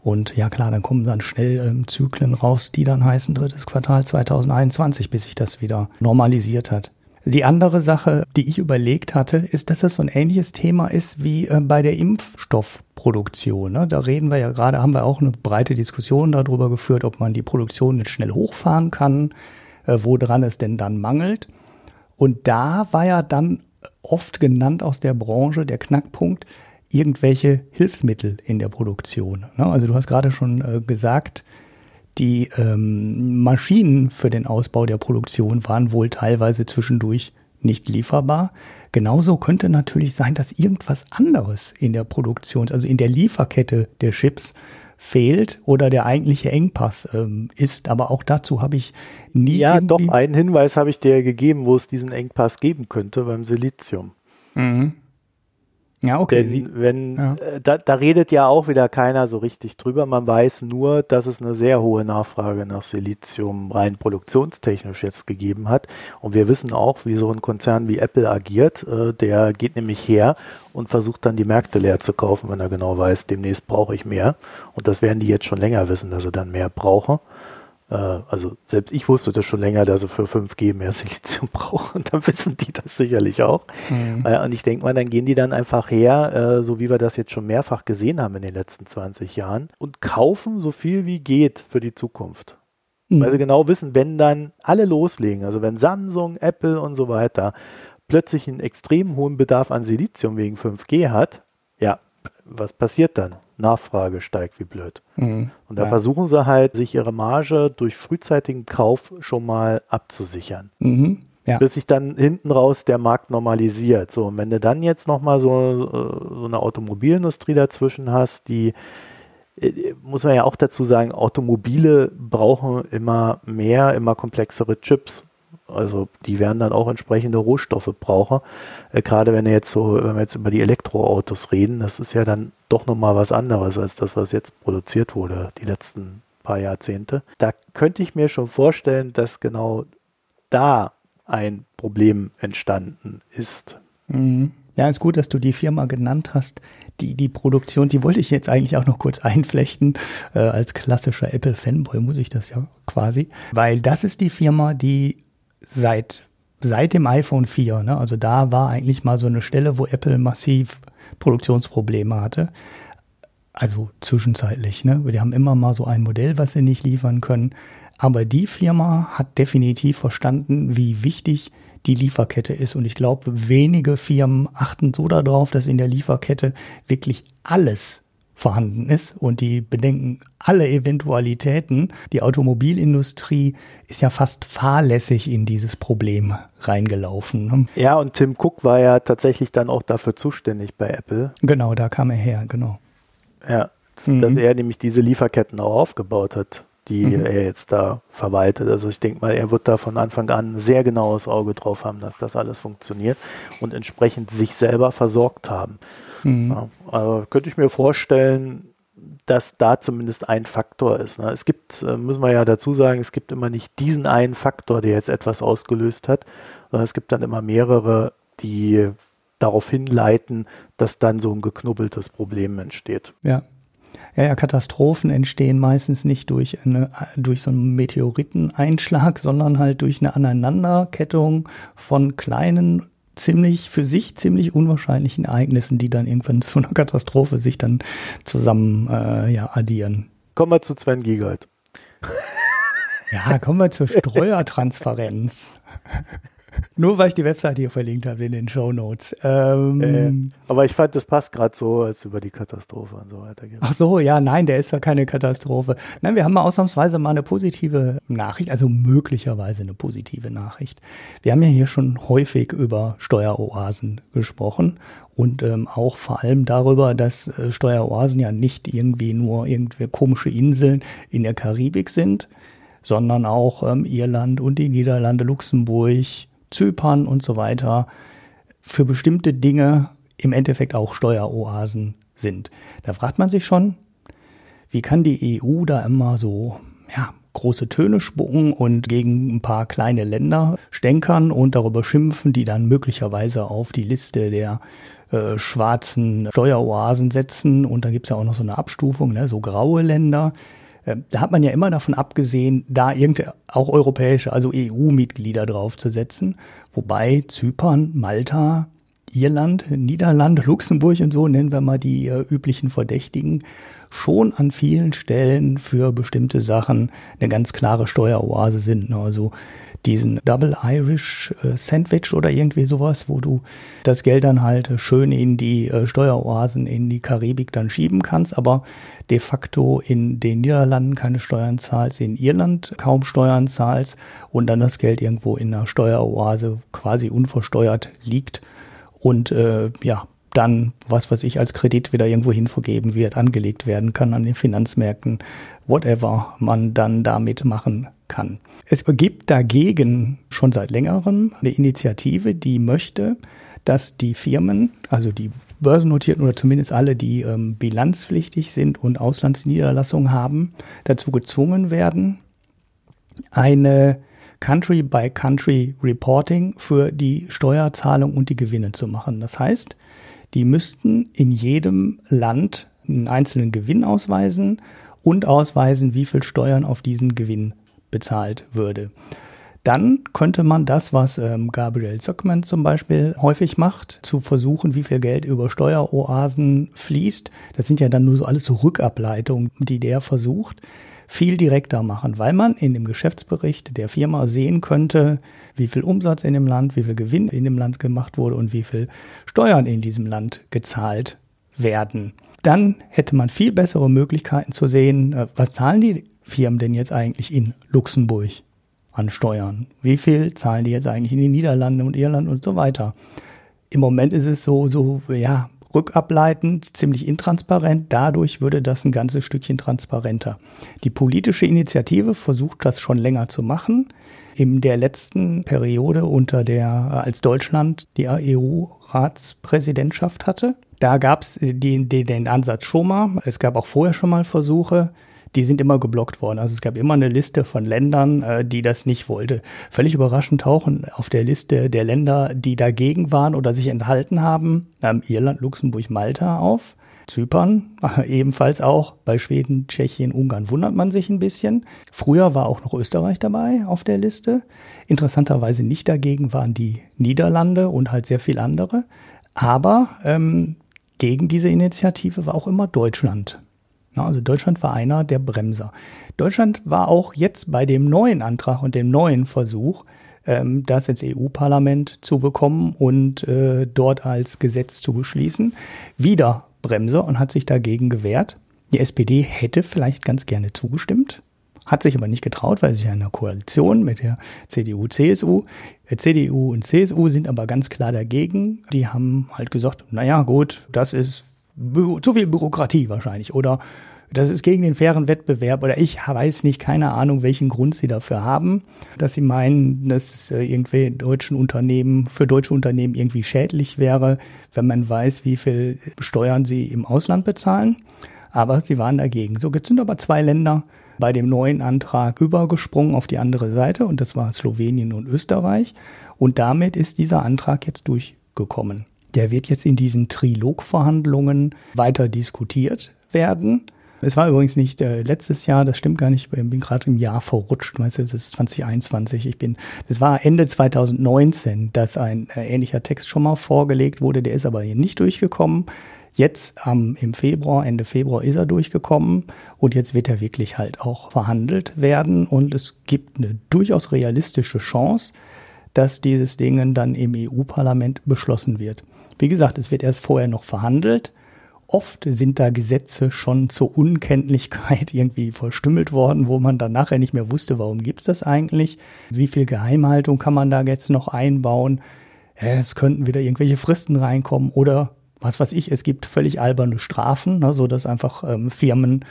Und ja klar, dann kommen dann schnell ähm, Zyklen raus, die dann heißen drittes Quartal 2021, bis sich das wieder normalisiert hat. Die andere Sache, die ich überlegt hatte, ist, dass das so ein ähnliches Thema ist wie äh, bei der Impfstoffproduktion. Ne? Da reden wir ja gerade, haben wir auch eine breite Diskussion darüber geführt, ob man die Produktion jetzt schnell hochfahren kann, äh, woran es denn dann mangelt. Und da war ja dann oft genannt aus der Branche der Knackpunkt, irgendwelche Hilfsmittel in der Produktion. Ne? Also du hast gerade schon äh, gesagt, die ähm, Maschinen für den Ausbau der Produktion waren wohl teilweise zwischendurch nicht lieferbar. Genauso könnte natürlich sein, dass irgendwas anderes in der Produktion, also in der Lieferkette der Chips fehlt oder der eigentliche Engpass ähm, ist. Aber auch dazu habe ich nie. Ja, doch, einen Hinweis habe ich dir gegeben, wo es diesen Engpass geben könnte beim Silizium. Mhm. Ja, okay. Denn Sie, wenn, ja. Äh, da, da redet ja auch wieder keiner so richtig drüber. Man weiß nur, dass es eine sehr hohe Nachfrage nach Silizium rein produktionstechnisch jetzt gegeben hat. Und wir wissen auch, wie so ein Konzern wie Apple agiert. Äh, der geht nämlich her und versucht dann die Märkte leer zu kaufen, wenn er genau weiß, demnächst brauche ich mehr. Und das werden die jetzt schon länger wissen, dass sie dann mehr brauchen. Äh, also selbst ich wusste das schon länger, dass sie für 5G mehr Silizium brauchen. Und dann wissen die das sicherlich auch. Mhm. Äh, und ich denke mal, dann gehen die dann einfach her, äh, so wie wir das jetzt schon mehrfach gesehen haben in den letzten 20 Jahren, und kaufen so viel wie geht für die Zukunft. Mhm. Weil sie genau wissen, wenn dann alle loslegen, also wenn Samsung, Apple und so weiter plötzlich einen extrem hohen Bedarf an Silizium wegen 5G hat, was passiert dann? Nachfrage steigt wie blöd. Mhm. Und da ja. versuchen sie halt, sich ihre Marge durch frühzeitigen Kauf schon mal abzusichern. Mhm. Ja. Bis sich dann hinten raus der Markt normalisiert. So, und wenn du dann jetzt nochmal so, äh, so eine Automobilindustrie dazwischen hast, die äh, muss man ja auch dazu sagen, Automobile brauchen immer mehr, immer komplexere Chips. Also die werden dann auch entsprechende Rohstoffe brauchen. Äh, gerade wenn wir jetzt so, wenn wir jetzt über die Elektroautos reden, das ist ja dann doch nochmal was anderes als das, was jetzt produziert wurde, die letzten paar Jahrzehnte. Da könnte ich mir schon vorstellen, dass genau da ein Problem entstanden ist. Mhm. Ja, ist gut, dass du die Firma genannt hast. Die, die Produktion, die wollte ich jetzt eigentlich auch noch kurz einflechten. Äh, als klassischer Apple-Fanboy muss ich das ja quasi. Weil das ist die Firma, die seit, seit dem iPhone 4, ne, also da war eigentlich mal so eine Stelle, wo Apple massiv Produktionsprobleme hatte. Also zwischenzeitlich, ne? Die haben immer mal so ein Modell, was sie nicht liefern können. Aber die Firma hat definitiv verstanden, wie wichtig die Lieferkette ist. Und ich glaube, wenige Firmen achten so darauf, dass in der Lieferkette wirklich alles vorhanden ist und die bedenken alle Eventualitäten. Die Automobilindustrie ist ja fast fahrlässig in dieses Problem reingelaufen. Ne? Ja, und Tim Cook war ja tatsächlich dann auch dafür zuständig bei Apple. Genau, da kam er her, genau. Ja, mhm. dass er nämlich diese Lieferketten auch aufgebaut hat, die mhm. er jetzt da verwaltet. Also ich denke mal, er wird da von Anfang an ein sehr genaues Auge drauf haben, dass das alles funktioniert und entsprechend sich selber versorgt haben. Mhm. Ja, also könnte ich mir vorstellen, dass da zumindest ein Faktor ist. Ne? Es gibt, äh, müssen wir ja dazu sagen, es gibt immer nicht diesen einen Faktor, der jetzt etwas ausgelöst hat, sondern es gibt dann immer mehrere, die darauf hinleiten, dass dann so ein geknubbeltes Problem entsteht. Ja. Ja, ja, Katastrophen entstehen meistens nicht durch, eine, durch so einen Meteoriteneinschlag, sondern halt durch eine Aneinanderkettung von kleinen ziemlich, für sich ziemlich unwahrscheinlichen Ereignissen, die dann irgendwann zu einer Katastrophe sich dann zusammen äh, ja, addieren. Kommen wir zu Sven Giegert. Ja, kommen wir zur Steuertransparenz. Nur weil ich die Webseite hier verlinkt habe in den Show Notes. Ähm, äh, aber ich fand, das passt gerade so, als über die Katastrophe und so weiter geht. Ach so, ja, nein, der ist ja keine Katastrophe. Nein, wir haben mal ausnahmsweise mal eine positive Nachricht, also möglicherweise eine positive Nachricht. Wir haben ja hier schon häufig über Steueroasen gesprochen und ähm, auch vor allem darüber, dass äh, Steueroasen ja nicht irgendwie nur irgendwie komische Inseln in der Karibik sind, sondern auch ähm, Irland und die Niederlande, Luxemburg, Zypern und so weiter für bestimmte Dinge im Endeffekt auch Steueroasen sind. Da fragt man sich schon, wie kann die EU da immer so, ja, große Töne spucken und gegen ein paar kleine Länder stänkern und darüber schimpfen, die dann möglicherweise auf die Liste der äh, schwarzen Steueroasen setzen. Und da gibt's ja auch noch so eine Abstufung, ne? so graue Länder. Ähm, da hat man ja immer davon abgesehen, da irgendeine auch europäische, also EU-Mitglieder draufzusetzen, wobei Zypern, Malta, Irland, Niederlande, Luxemburg und so, nennen wir mal die äh, üblichen Verdächtigen, schon an vielen Stellen für bestimmte Sachen eine ganz klare Steueroase sind. Ne? Also diesen Double Irish äh, Sandwich oder irgendwie sowas, wo du das Geld dann halt schön in die äh, Steueroasen in die Karibik dann schieben kannst, aber de facto in den Niederlanden keine Steuern zahlst, in Irland kaum Steuern zahlst und dann das Geld irgendwo in einer Steueroase quasi unversteuert liegt. Und äh, ja, dann, was weiß ich, als Kredit wieder irgendwo hin vergeben wird, angelegt werden kann an den Finanzmärkten, whatever man dann damit machen kann. Es gibt dagegen schon seit längerem eine Initiative, die möchte, dass die Firmen, also die börsennotierten oder zumindest alle, die ähm, bilanzpflichtig sind und Auslandsniederlassungen haben, dazu gezwungen werden, eine Country-by-Country-Reporting für die Steuerzahlung und die Gewinne zu machen. Das heißt, die müssten in jedem Land einen einzelnen Gewinn ausweisen und ausweisen, wie viel Steuern auf diesen Gewinn bezahlt würde. Dann könnte man das, was ähm, Gabriel Zuckman zum Beispiel häufig macht, zu versuchen, wie viel Geld über Steueroasen fließt. Das sind ja dann nur so alles so Rückableitungen, die der versucht, viel direkter machen, weil man in dem Geschäftsbericht der Firma sehen könnte, wie viel Umsatz in dem Land, wie viel Gewinn in dem Land gemacht wurde und wie viel Steuern in diesem Land gezahlt werden. Dann hätte man viel bessere Möglichkeiten zu sehen, äh, was zahlen die Firmen denn jetzt eigentlich in Luxemburg an Steuern? Wie viel zahlen die jetzt eigentlich in den Niederlanden und Irland und so weiter? Im Moment ist es so, so, ja, rückableitend, ziemlich intransparent. Dadurch würde das ein ganzes Stückchen transparenter. Die politische Initiative versucht das schon länger zu machen. In der letzten Periode unter der, als Deutschland die EU-Ratspräsidentschaft hatte, da gab es den, den Ansatz schon mal. Es gab auch vorher schon mal Versuche die sind immer geblockt worden. Also es gab immer eine Liste von Ländern, äh, die das nicht wollte. Völlig überraschend tauchen auf der Liste der Länder, die dagegen waren oder sich enthalten haben, ähm, Irland, Luxemburg, Malta auf. Zypern ebenfalls auch. Bei Schweden, Tschechien, Ungarn wundert man sich ein bisschen. Früher war auch noch Österreich dabei auf der Liste. Interessanterweise nicht dagegen waren die Niederlande und halt sehr viel andere. Aber ähm, gegen diese Initiative war auch immer Deutschland. Also Deutschland war einer der Bremser. Deutschland war auch jetzt bei dem neuen Antrag und dem neuen Versuch ähm, das ins EU-Parlament zu bekommen und äh, dort als Gesetz zu beschließen. Wieder Bremse und hat sich dagegen gewehrt. Die SPD hätte vielleicht ganz gerne zugestimmt, hat sich aber nicht getraut, weil sie ja in einer Koalition mit der CDU, CSU. CDU und CSU sind aber ganz klar dagegen. Die haben halt gesagt, naja, gut, das ist zu viel Bürokratie wahrscheinlich oder das ist gegen den fairen Wettbewerb oder ich weiß nicht, keine Ahnung, welchen Grund sie dafür haben, dass sie meinen, dass äh, irgendwie deutschen Unternehmen, für deutsche Unternehmen irgendwie schädlich wäre, wenn man weiß, wie viel Steuern sie im Ausland bezahlen. Aber sie waren dagegen. So, jetzt sind aber zwei Länder bei dem neuen Antrag übergesprungen auf die andere Seite und das war Slowenien und Österreich. Und damit ist dieser Antrag jetzt durchgekommen. Der wird jetzt in diesen Trilogverhandlungen weiter diskutiert werden. Es war übrigens nicht äh, letztes Jahr, das stimmt gar nicht, ich bin gerade im Jahr verrutscht, weißt du, das ist 2021. Ich bin, das war Ende 2019, dass ein äh, ähnlicher Text schon mal vorgelegt wurde, der ist aber hier nicht durchgekommen. Jetzt ähm, im Februar, Ende Februar ist er durchgekommen und jetzt wird er wirklich halt auch verhandelt werden und es gibt eine durchaus realistische Chance, dass dieses Ding dann im EU-Parlament beschlossen wird. Wie gesagt, es wird erst vorher noch verhandelt Oft sind da Gesetze schon zur Unkenntlichkeit irgendwie verstümmelt worden, wo man dann nachher nicht mehr wusste, warum gibt's das eigentlich? Wie viel Geheimhaltung kann man da jetzt noch einbauen? Es könnten wieder irgendwelche Fristen reinkommen oder was weiß ich, es gibt völlig alberne Strafen, ne, so dass einfach ähm, Firmen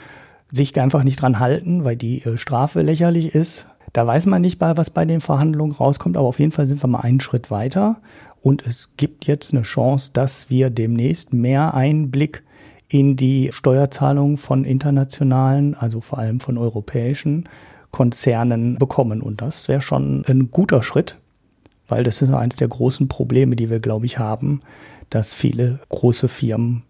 sich einfach nicht dran halten, weil die äh, Strafe lächerlich ist. Da weiß man nicht bei, was bei den Verhandlungen rauskommt, aber auf jeden Fall sind wir mal einen Schritt weiter. Und es gibt jetzt eine Chance, dass wir demnächst mehr Einblick in die Steuerzahlung von internationalen, also vor allem von europäischen Konzernen bekommen. Und das wäre schon ein guter Schritt, weil das ist eines der großen Probleme, die wir, glaube ich, haben, dass viele große Firmen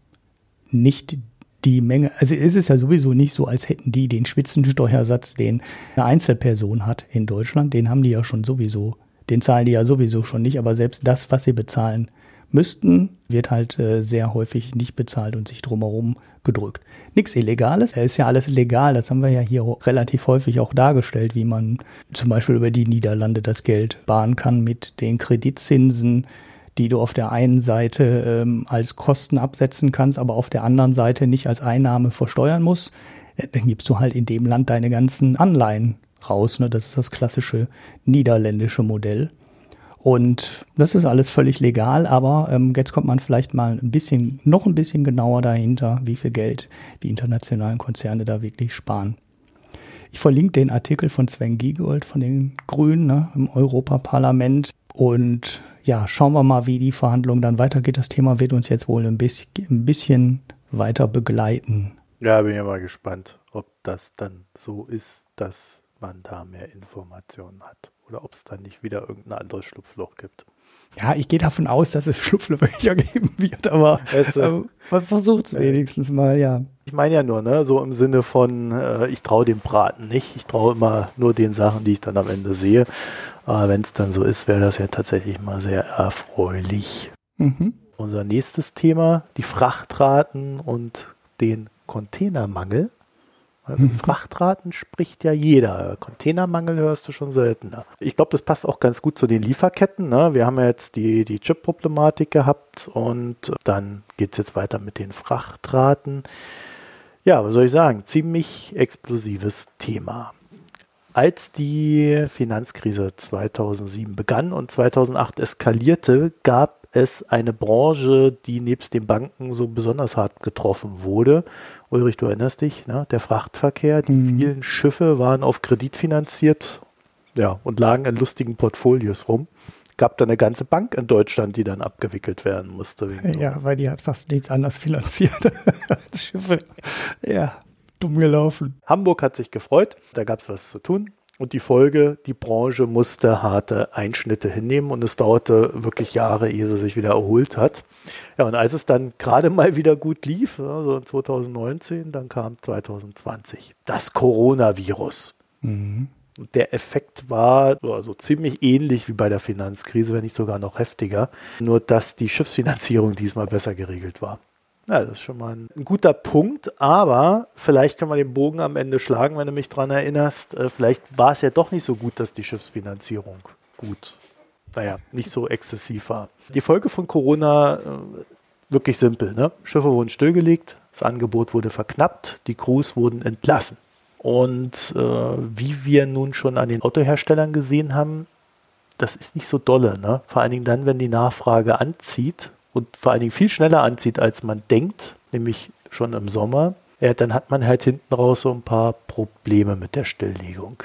nicht die Menge, also es ist ja sowieso nicht so, als hätten die den Spitzensteuersatz, den eine Einzelperson hat in Deutschland, den haben die ja schon sowieso, den zahlen die ja sowieso schon nicht, aber selbst das, was sie bezahlen, müssten, wird halt äh, sehr häufig nicht bezahlt und sich drumherum gedrückt. Nichts Illegales, es ist ja alles legal, das haben wir ja hier relativ häufig auch dargestellt, wie man zum Beispiel über die Niederlande das Geld sparen kann mit den Kreditzinsen, die du auf der einen Seite ähm, als Kosten absetzen kannst, aber auf der anderen Seite nicht als Einnahme versteuern musst. Äh, dann gibst du halt in dem Land deine ganzen Anleihen raus. Ne? Das ist das klassische niederländische Modell. Und das ist alles völlig legal, aber ähm, jetzt kommt man vielleicht mal ein bisschen, noch ein bisschen genauer dahinter, wie viel Geld die internationalen Konzerne da wirklich sparen. Ich verlinke den Artikel von Sven Giegold von den Grünen ne, im Europaparlament. Und ja, schauen wir mal, wie die Verhandlung dann weitergeht. Das Thema wird uns jetzt wohl ein bisschen, ein bisschen weiter begleiten. Ja, bin ja mal gespannt, ob das dann so ist, dass man da mehr Informationen hat oder ob es dann nicht wieder irgendein anderes Schlupfloch gibt. Ja, ich gehe davon aus, dass es Schlupflöcher geben wird, aber weißt du, man versucht es wenigstens mal, ja. Ich meine ja nur, ne, so im Sinne von, äh, ich traue dem Braten nicht, ich traue immer nur den Sachen, die ich dann am Ende sehe. Aber wenn es dann so ist, wäre das ja tatsächlich mal sehr erfreulich. Mhm. Unser nächstes Thema, die Frachtraten und den Containermangel. Mhm. Frachtraten spricht ja jeder. Containermangel hörst du schon seltener. Ich glaube, das passt auch ganz gut zu den Lieferketten. Ne? Wir haben ja jetzt die, die Chip-Problematik gehabt und dann geht es jetzt weiter mit den Frachtraten. Ja, was soll ich sagen? Ziemlich explosives Thema. Als die Finanzkrise 2007 begann und 2008 eskalierte, gab es eine Branche, die nebst den Banken so besonders hart getroffen wurde. Ulrich, du erinnerst dich, ne? der Frachtverkehr, die mhm. vielen Schiffe waren auf Kredit finanziert ja, und lagen in lustigen Portfolios rum. Gab da eine ganze Bank in Deutschland, die dann abgewickelt werden musste. Ja, weil die hat fast nichts anderes finanziert als Schiffe. Ja, dumm gelaufen. Hamburg hat sich gefreut, da gab es was zu tun. Und die Folge, die Branche musste harte Einschnitte hinnehmen und es dauerte wirklich Jahre, ehe sie sich wieder erholt hat. Ja, und als es dann gerade mal wieder gut lief, also 2019, dann kam 2020 das Coronavirus. Mhm. Und der Effekt war also ziemlich ähnlich wie bei der Finanzkrise, wenn nicht sogar noch heftiger. Nur dass die Schiffsfinanzierung diesmal besser geregelt war. Ja, das ist schon mal ein, guter Punkt, aber vielleicht können wir den Bogen am Ende schlagen, wenn du mich daran erinnerst. Äh, vielleicht war es ja doch nicht so gut, dass die Schiffsfinanzierung gut, naja, nicht so exzessiv war. Die Folge von Corona äh, wirklich simpel. Ne? Schiffe wurden stillgelegt, das Angebot wurde verknappt, die Crews wurden entlassen. Und äh, wie wir nun schon an den Autoherstellern gesehen haben, das ist nicht so dolle. Ne? Vor allen Dingen dann, wenn die Nachfrage anzieht und vor allen Dingen viel schneller anzieht, als man denkt, nämlich schon im Sommer, ja, dann hat man halt hinten raus so ein paar Probleme mit der Stilllegung.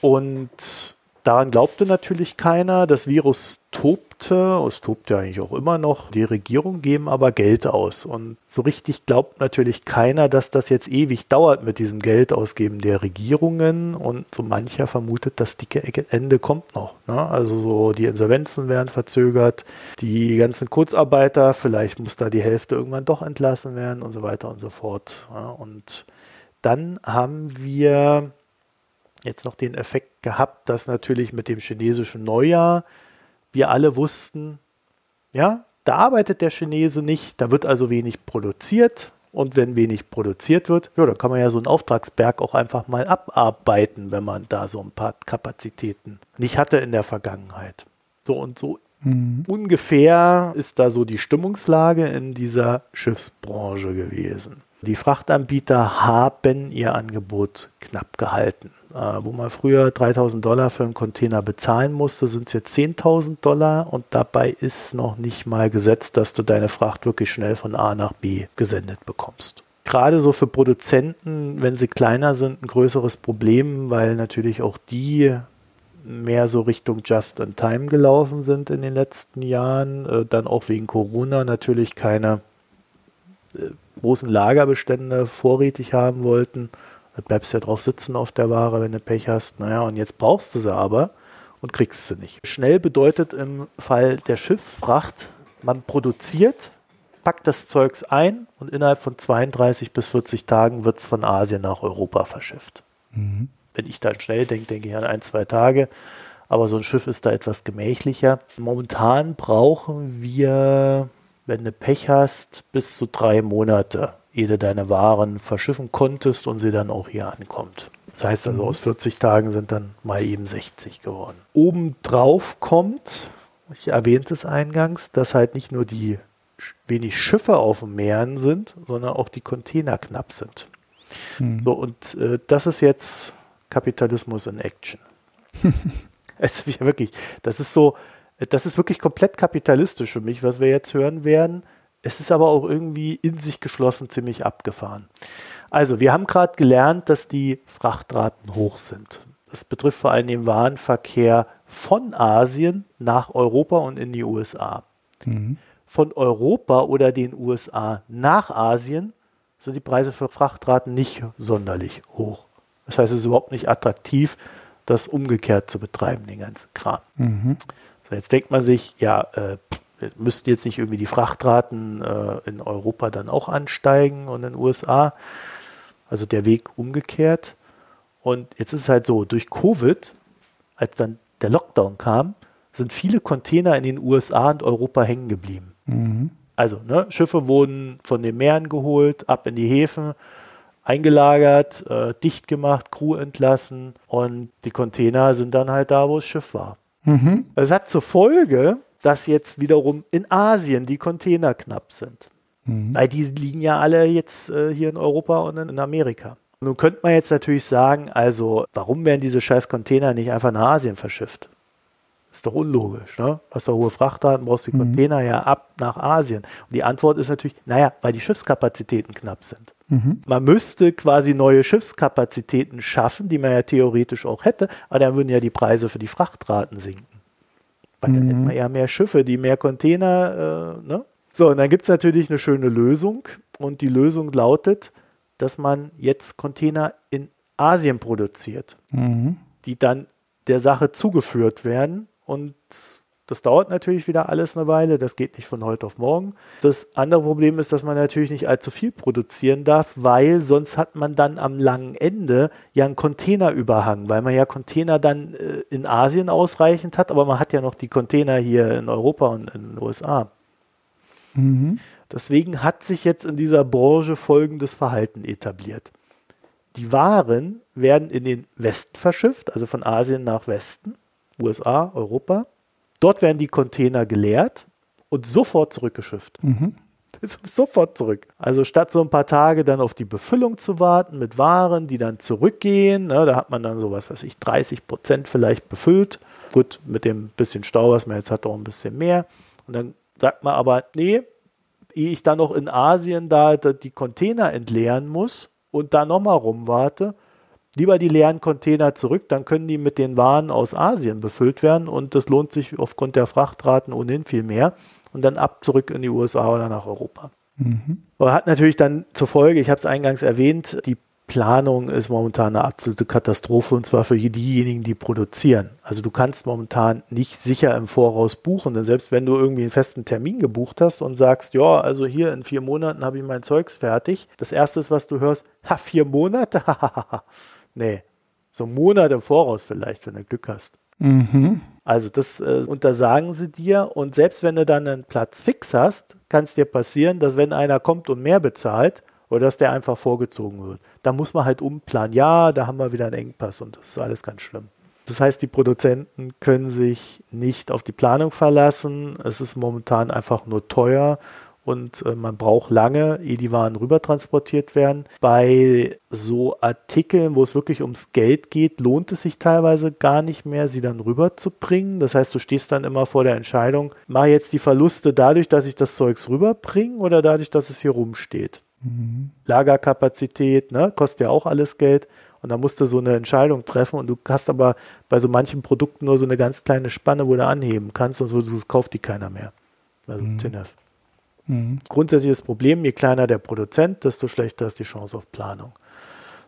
Und Daran glaubte natürlich keiner. Das Virus tobte, es tobt ja eigentlich auch immer noch. Die Regierungen geben aber Geld aus. Und so richtig glaubt natürlich keiner, dass das jetzt ewig dauert mit diesem Geldausgeben der Regierungen. Und so mancher vermutet, das dicke Ende kommt noch. Ne? Also so die Insolvenzen werden verzögert, die ganzen Kurzarbeiter, vielleicht muss da die Hälfte irgendwann doch entlassen werden und so weiter und so fort. Ja? Und dann haben wir jetzt noch den Effekt gehabt, dass natürlich mit dem chinesischen Neujahr wir alle wussten, ja, da arbeitet der Chinese nicht, da wird also wenig produziert. Und wenn wenig produziert wird, ja, dann kann man ja so einen Auftragsberg auch einfach mal abarbeiten, wenn man da so ein paar Kapazitäten nicht hatte in der Vergangenheit. So und so mhm. ungefähr ist da so die Stimmungslage in dieser Schiffsbranche gewesen. Die Frachtanbieter haben ihr Angebot knapp gehalten. Äh, wo man früher 3000 Dollar für einen Container bezahlen musste, sind es jetzt 10.000 Dollar. Und dabei ist noch nicht mal gesetzt, dass du deine Fracht wirklich schnell von A nach B gesendet bekommst. Gerade so für Produzenten, wenn sie kleiner sind, ein größeres Problem, weil natürlich auch die mehr so Richtung Just-in-Time gelaufen sind in den letzten Jahren, äh, dann auch wegen Corona natürlich keine äh, großen Lagerbestände vorrätig haben wollten da bleibst du ja drauf sitzen auf der Ware, wenn du Pech hast. Naja, und jetzt brauchst du sie aber und kriegst sie nicht. Schnell bedeutet im Fall der Schiffsfracht, man produziert, packt das Zeugs ein und innerhalb von 32 bis 40 Tagen wird es von Asien nach Europa verschifft. Mhm. Wenn ich dann schnell denke, denke ich an ein, zwei Tage. Aber so ein Schiff ist da etwas gemächlicher. Momentan brauchen wir, wenn du Pech hast, bis zu drei Monate ehe du deine Waren verschiffen konntest und sie dann auch hier ankommt. Das heißt also, aus 40 Tagen sind dann mal eben 60 geworden. Obendrauf kommt, ich erwähnte es eingangs, dass halt nicht nur die wenig Schiffe auf dem Meeren sind, sondern auch die Container knapp sind. Mhm. So, und äh, das ist jetzt Kapitalismus in Action. es ist wirklich, das ist so, das ist wirklich komplett kapitalistisch für mich, was wir jetzt hören werden. Es ist aber auch irgendwie in sich geschlossen ziemlich abgefahren. Also, wir haben gerade gelernt, dass die Frachtraten hoch sind. Das betrifft vor allem den Warenverkehr von Asien nach Europa und in die USA. Mhm. Von Europa oder den USA nach Asien sind die Preise für Frachtraten nicht sonderlich hoch. Das heißt, es ist überhaupt nicht attraktiv, das umgekehrt zu betreiben, den ganzen Kram. Mhm. So, jetzt denkt man sich, ja, äh, müssten jetzt nicht irgendwie die Frachtraten äh, in Europa dann auch ansteigen und in den USA. Also der Weg umgekehrt. Und jetzt ist es halt so, durch Covid, als dann der Lockdown kam, sind viele Container in den USA und Europa hängen geblieben. Mhm. Also ne, Schiffe wurden von den Meeren geholt, ab in die Häfen, eingelagert, äh, dicht gemacht, Crew entlassen und die Container sind dann halt da, wo das Schiff war. Mhm. Das hat zur Folge, dass jetzt wiederum in Asien die Container knapp sind. Mhm. Weil die liegen ja alle jetzt äh, hier in Europa und in, in Amerika. Nun könnte man jetzt natürlich sagen, also warum werden diese scheiß Container nicht einfach nach Asien verschifft? Ist doch unlogisch, ne? Hast du hohe Frachtraten, brauchst die mhm. Container ja ab nach Asien. Und die Antwort ist natürlich, naja, weil die Schiffskapazitäten knapp sind. Mhm. Man müsste quasi neue Schiffskapazitäten schaffen, die man ja theoretisch auch hätte, aber dann würden ja die Preise für die Frachtraten sinken. Weil dann mhm. hätten wir ja mehr Schiffe, die mehr Container, äh, ne? So, und dann gibt es natürlich eine schöne Lösung. Und die Lösung lautet, dass man jetzt Container in Asien produziert, mhm. die dann der Sache zugeführt werden. Und das dauert natürlich wieder alles eine Weile, das geht nicht von heute auf morgen. Das andere Problem ist, dass man natürlich nicht allzu viel produzieren darf, weil sonst hat man dann am langen Ende ja einen Containerüberhang, weil man ja Container dann äh, in Asien ausreichend hat, aber man hat ja noch die Container hier in Europa und in den USA. Mhm. Deswegen hat sich jetzt in dieser Branche folgendes Verhalten etabliert. Die Waren werden in den Westen verschifft, also von Asien nach Westen USA, Europa. Dort werden die Container geleert und sofort zurückgeschifft. Mhm. Sofort zurück. Also statt so ein paar Tage dann auf die Befüllung zu warten mit Waren, die dann zurückgehen, ne, da hat man dann so was weiß ich, 30 Prozent vielleicht befüllt. Gut, mit dem bisschen Stau, was man jetzt hat, auch ein bisschen mehr. Und dann sagt man aber, nee, ehe ich dann noch in Asien da die Container entleeren muss und da nochmal rumwarte, lieber die leeren Container zurück, dann können die mit den Waren aus Asien befüllt werden und das lohnt sich aufgrund der Frachtraten ohnehin viel mehr und dann ab zurück in die USA oder nach Europa. Mhm. Aber hat natürlich dann zur Folge, ich habe es eingangs erwähnt, die Planung ist momentan eine absolute Katastrophe und zwar für diejenigen, die produzieren. Also du kannst momentan nicht sicher im Voraus buchen, denn selbst wenn du irgendwie einen festen Termin gebucht hast und sagst, ja, also hier in vier Monaten habe ich mein Zeugs fertig, das erste was du hörst, ha, vier Monate? nee, so Monate im Voraus vielleicht, wenn du Glück hast. Mhm. Also das äh, untersagen sie dir und selbst wenn du dann einen Platz fix hast, kann es dir passieren, dass wenn einer kommt und mehr bezahlt oder dass der einfach vorgezogen wird, da muss man halt umplanen. Ja, da haben wir wieder einen Engpass und das ist alles ganz schlimm. Das heißt, die Produzenten können sich nicht auf die Planung verlassen. Es ist momentan einfach nur teuer und äh, man braucht lange, ehe die Waren rüber transportiert werden. Bei so Artikeln, wo es wirklich ums Geld geht, lohnt es sich teilweise gar nicht mehr, sie dann rüberzubringen. Das heißt, du stehst dann immer vor der Entscheidung, mache jetzt die Verluste dadurch, dass ich das Zeugs rüberbringe oder dadurch, dass es hier rumsteht. Mhm. Lagerkapazität, ne, kostet ja auch alles Geld. Und da musst du so eine Entscheidung treffen und du hast aber bei so manchen Produkten nur so eine ganz kleine Spanne, wo du anheben kannst, sonst kauft die keiner mehr. Also mhm. TINF. Mhm. Grundsätzliches Problem, je kleiner der Produzent, desto schlechter ist die Chance auf Planung.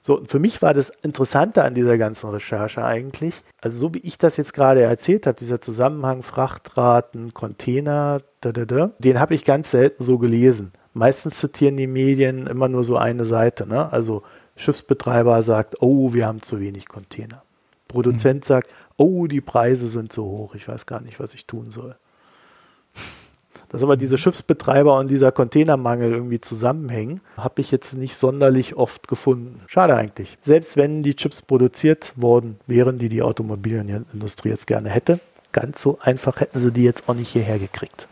So, für mich war das Interessante an dieser ganzen Recherche eigentlich, also so wie ich das jetzt gerade erzählt habe, dieser Zusammenhang Frachtraten, Container, da, da, da, den habe ich ganz selten so gelesen. Meistens zitieren die Medien immer nur so eine Seite. Ne? Also Schiffsbetreiber sagt, oh, wir haben zu wenig Container. Produzent mhm. sagt, oh, die Preise sind zu hoch, ich weiß gar nicht, was ich tun soll. Dass aber diese Schiffsbetreiber und dieser Containermangel irgendwie zusammenhängen, habe ich jetzt nicht sonderlich oft gefunden. Schade eigentlich. Selbst wenn die Chips produziert worden wären, die die Automobilindustrie jetzt gerne hätte, ganz so einfach hätten sie die jetzt auch nicht hierher gekriegt.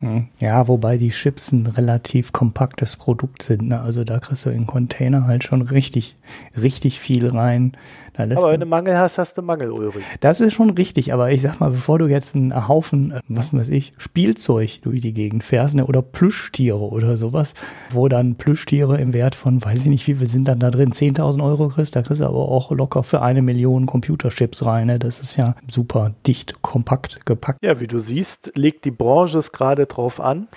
Hm. Ja, wobei die Chips ein relativ kompaktes Produkt sind. Ne? Also da kriegst du in Container halt schon richtig, richtig viel rein. Aber wenn du Mangel hast, hast du Mangel, Ulrich. Das ist schon richtig, aber ich sag mal, bevor du jetzt einen Haufen, äh, was weiß ich, Spielzeug durch die Gegend fährst, ne, oder Plüschtiere oder sowas, wo dann Plüschtiere im Wert von, weiß ich nicht, wie viel sind dann da drin, 10.000 Euro kriegst, da kriegst du aber auch locker für eine Million Computerchips rein. Ne? Das ist ja super dicht, kompakt gepackt. Ja, wie du siehst, legt die Branche es gerade drauf an.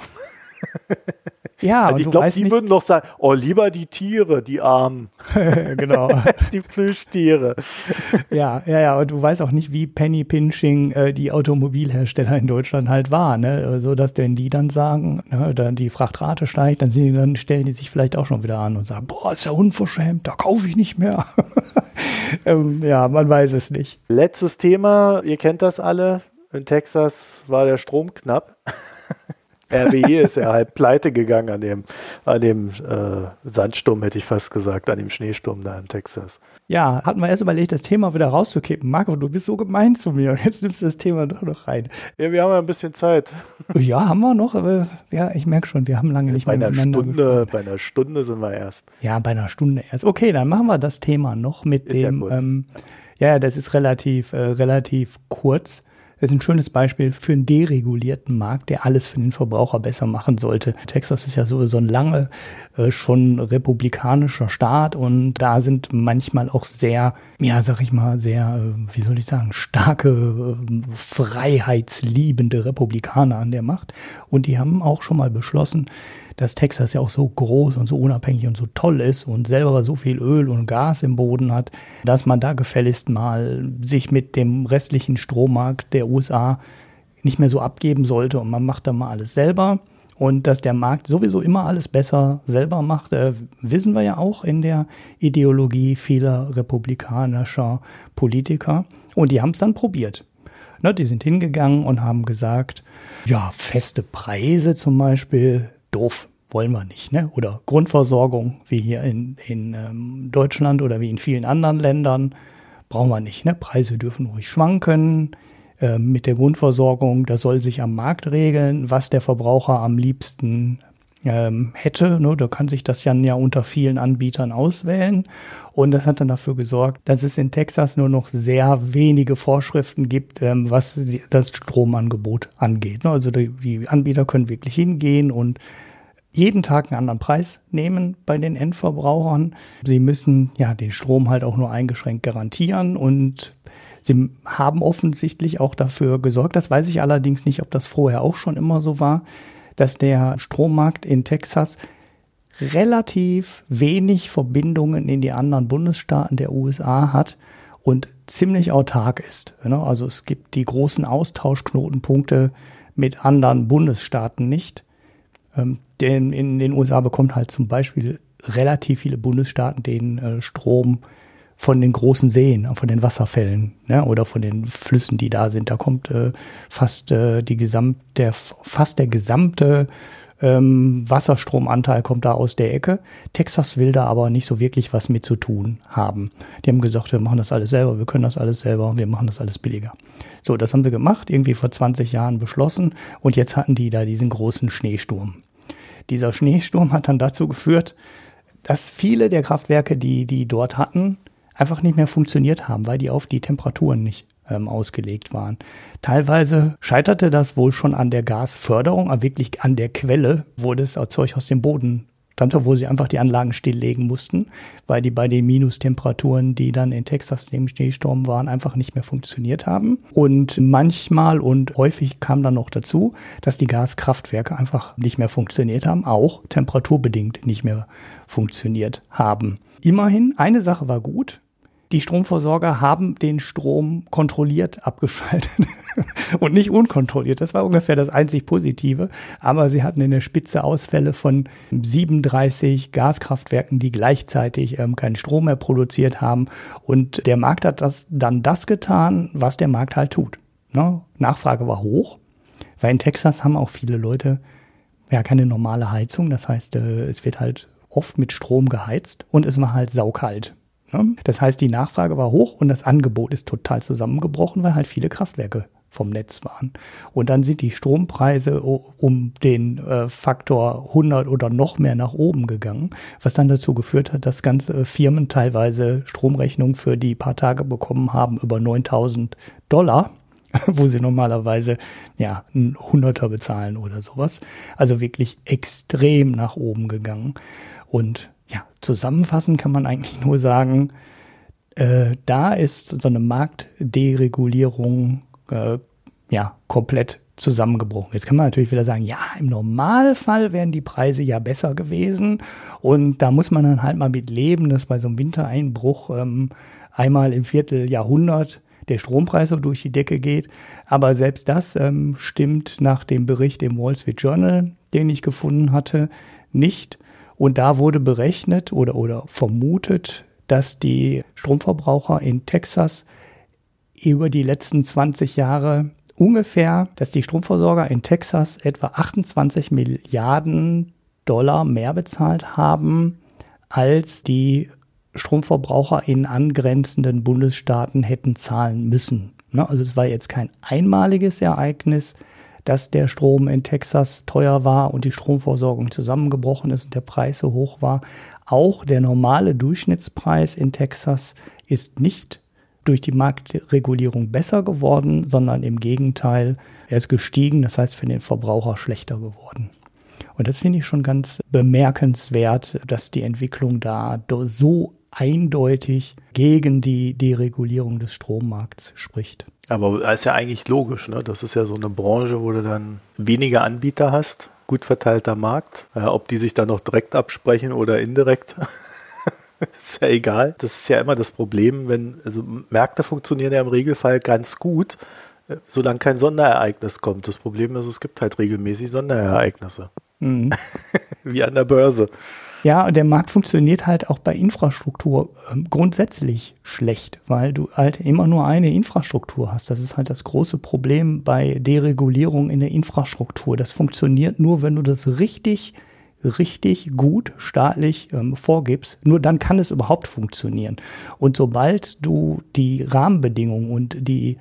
Ja, also ich glaube, die nicht. würden doch sagen, oh, lieber die Tiere, die Armen. genau. die Plüschtiere. ja, ja, ja, und du weißt auch nicht, wie Penny Pinching äh, die Automobilhersteller in Deutschland halt war, ne? So dass denn die dann sagen, ne, dann die Frachtrate steigt, dann, sie, dann stellen die sich vielleicht auch schon wieder an und sagen, boah, ist ja unverschämt, da kaufe ich nicht mehr. ähm, ja, man weiß es nicht. Letztes Thema, ihr kennt das alle. In Texas war der Strom knapp. RWE ist ja halb pleite gegangen an dem, an dem äh, Sandsturm, hätte ich fast gesagt, an dem Schneesturm da in Texas. Ja, hatten wir erst überlegt, das Thema wieder rauszukippen. Marco, du bist so gemein zu mir. Jetzt nimmst du das Thema doch noch rein. Ja, wir haben ja ein bisschen Zeit. Ja, haben wir noch. Aber ja, ich merke schon, wir haben lange nicht bei mehr miteinander Stunde, gesprochen. Bei einer Stunde sind wir erst. Ja, bei einer Stunde erst. Okay, dann machen wir das Thema noch mit ist dem. Ja, ähm, ja, das ist relativ, äh, relativ kurz. Das ist ein schönes Beispiel für einen deregulierten Markt, der alles für den Verbraucher besser machen sollte. Texas ist ja sowieso ein lange äh, schon republikanischer Staat und da sind manchmal auch sehr, ja, sag ich mal, sehr, äh, wie soll ich sagen, starke, äh, freiheitsliebende Republikaner an der Macht. Und die haben auch schon mal beschlossen, dass Texas ja auch so groß und so unabhängig und so toll ist und selber so viel Öl und Gas im Boden hat, dass man da gefälligst mal sich mit dem restlichen Strommarkt der USA nicht mehr so abgeben sollte und man macht da mal alles selber. Und dass der Markt sowieso immer alles besser selber macht, äh, wissen wir ja auch in der Ideologie vieler republikanischer Politiker. Und die haben es dann probiert. Ne, die sind hingegangen und haben gesagt, ja, feste Preise zum Beispiel, doof wollen wir nicht, ne? Oder Grundversorgung, wie hier in, in ähm, Deutschland oder wie in vielen anderen Ländern, brauchen wir nicht. Ne? Preise dürfen ruhig schwanken. Äh, mit der Grundversorgung, das soll sich am Markt regeln, was der Verbraucher am liebsten ähm, hätte. Ne? Da kann sich das dann ja unter vielen Anbietern auswählen. Und das hat dann dafür gesorgt, dass es in Texas nur noch sehr wenige Vorschriften gibt, ähm, was die, das Stromangebot angeht. Ne? Also die, die Anbieter können wirklich hingehen und jeden Tag einen anderen Preis nehmen bei den Endverbrauchern. Sie müssen ja den Strom halt auch nur eingeschränkt garantieren und sie haben offensichtlich auch dafür gesorgt, das weiß ich allerdings nicht, ob das vorher auch schon immer so war, dass der Strommarkt in Texas relativ wenig Verbindungen in die anderen Bundesstaaten der USA hat und ziemlich autark ist. Ne? Also es gibt die großen Austauschknotenpunkte mit anderen Bundesstaaten nicht. Ähm, denn in den USA bekommt halt zum Beispiel relativ viele Bundesstaaten den äh, Strom von den großen Seen, von den Wasserfällen ne, oder von den Flüssen, die da sind. Da kommt äh, fast äh, die gesamt, der, fast der gesamte ähm, Wasserstromanteil kommt da aus der Ecke. Texas will da aber nicht so wirklich was mit zu tun haben. Die haben gesagt, wir machen das alles selber, wir können das alles selber, wir machen das alles billiger. So, das haben sie gemacht, irgendwie vor 20 Jahren beschlossen und jetzt hatten die da diesen großen Schneesturm. Dieser Schneesturm hat dann dazu geführt, dass viele der Kraftwerke, die die dort hatten, einfach nicht mehr funktioniert haben, weil die auf die Temperaturen nicht ähm, ausgelegt waren. Teilweise scheiterte das wohl schon an der Gasförderung, aber wirklich an der Quelle, wo das Zeug aus dem Boden stammte, wo sie einfach die Anlagen stilllegen mussten, weil die bei den Minustemperaturen, die dann in Texas dem Schneesturm waren, einfach nicht mehr funktioniert haben. Und manchmal und häufig kam dann noch dazu, dass die Gaskraftwerke einfach nicht mehr funktioniert haben, auch temperaturbedingt nicht mehr funktioniert haben. Immerhin, eine Sache war gut, die Stromversorger haben den Strom kontrolliert abgeschaltet und nicht unkontrolliert. Das war ungefähr das einzig Positive. Aber sie hatten in der Spitze Ausfälle von 37 Gaskraftwerken, die gleichzeitig ähm, keinen Strom mehr produziert haben. Und der Markt hat das dann das getan, was der Markt halt tut. Ne? Nachfrage war hoch, weil in Texas haben auch viele Leute ja keine normale Heizung. Das heißt, äh, es wird halt oft mit Strom geheizt und es war halt saukalt. Das heißt, die Nachfrage war hoch und das Angebot ist total zusammengebrochen, weil halt viele Kraftwerke vom Netz waren. Und dann sind die Strompreise um den äh, Faktor 100 oder noch mehr nach oben gegangen, was dann dazu geführt hat, dass ganze Firmen teilweise Stromrechnungen für die paar Tage bekommen haben über 9000 Dollar, wo sie normalerweise ja ein Hunderter bezahlen oder sowas. Also wirklich extrem nach oben gegangen. Und ja, zusammenfassend kann man eigentlich nur sagen, äh, da ist so eine Marktderegulierung äh, ja komplett zusammengebrochen. Jetzt kann man natürlich wieder sagen, ja, im Normalfall wären die Preise ja besser gewesen und da muss man dann halt mal mit leben, dass bei so einem Wintereinbruch ähm, einmal im Vierteljahrhundert der Strompreis so durch die Decke geht. Aber selbst das ähm, stimmt nach dem Bericht im Wall Street Journal, den ich gefunden hatte, nicht. Und da wurde berechnet oder, oder vermutet, dass die Stromverbraucher in Texas über die letzten 20 Jahre ungefähr, dass die Stromversorger in Texas etwa 28 Milliarden Dollar mehr bezahlt haben, als die Stromverbraucher in angrenzenden Bundesstaaten hätten zahlen müssen. Ne, also es war jetzt kein einmaliges Ereignis, dass der Strom in Texas teuer war und die Stromversorgung zusammengebrochen ist und der Preis so hoch war. Auch der normale Durchschnittspreis in Texas ist nicht durch die Marktregulierung besser geworden, sondern im Gegenteil, er ist gestiegen, das heißt für den Verbraucher schlechter geworden. Und das finde ich schon ganz bemerkenswert, dass die Entwicklung da so eindeutig gegen die Deregulierung des Strommarkts spricht. Aber das ist ja eigentlich logisch, ne? Das ist ja so eine Branche, wo du dann weniger Anbieter hast, gut verteilter Markt. Ja, ob die sich dann noch direkt absprechen oder indirekt, ist ja egal. Das ist ja immer das Problem, wenn, also Märkte funktionieren ja im Regelfall ganz gut, äh, solange kein Sonderereignis kommt. Das Problem ist, es gibt halt regelmäßig Sonderereignisse. Mhm. Wie an der Börse. Ja, und der Markt funktioniert halt auch bei Infrastruktur ähm, grundsätzlich schlecht, weil du halt immer nur eine Infrastruktur hast. Das ist halt das große Problem bei Deregulierung in der Infrastruktur. Das funktioniert nur, wenn du das richtig richtig gut staatlich ähm, vorgibst, nur dann kann es überhaupt funktionieren. Und sobald du die Rahmenbedingungen und die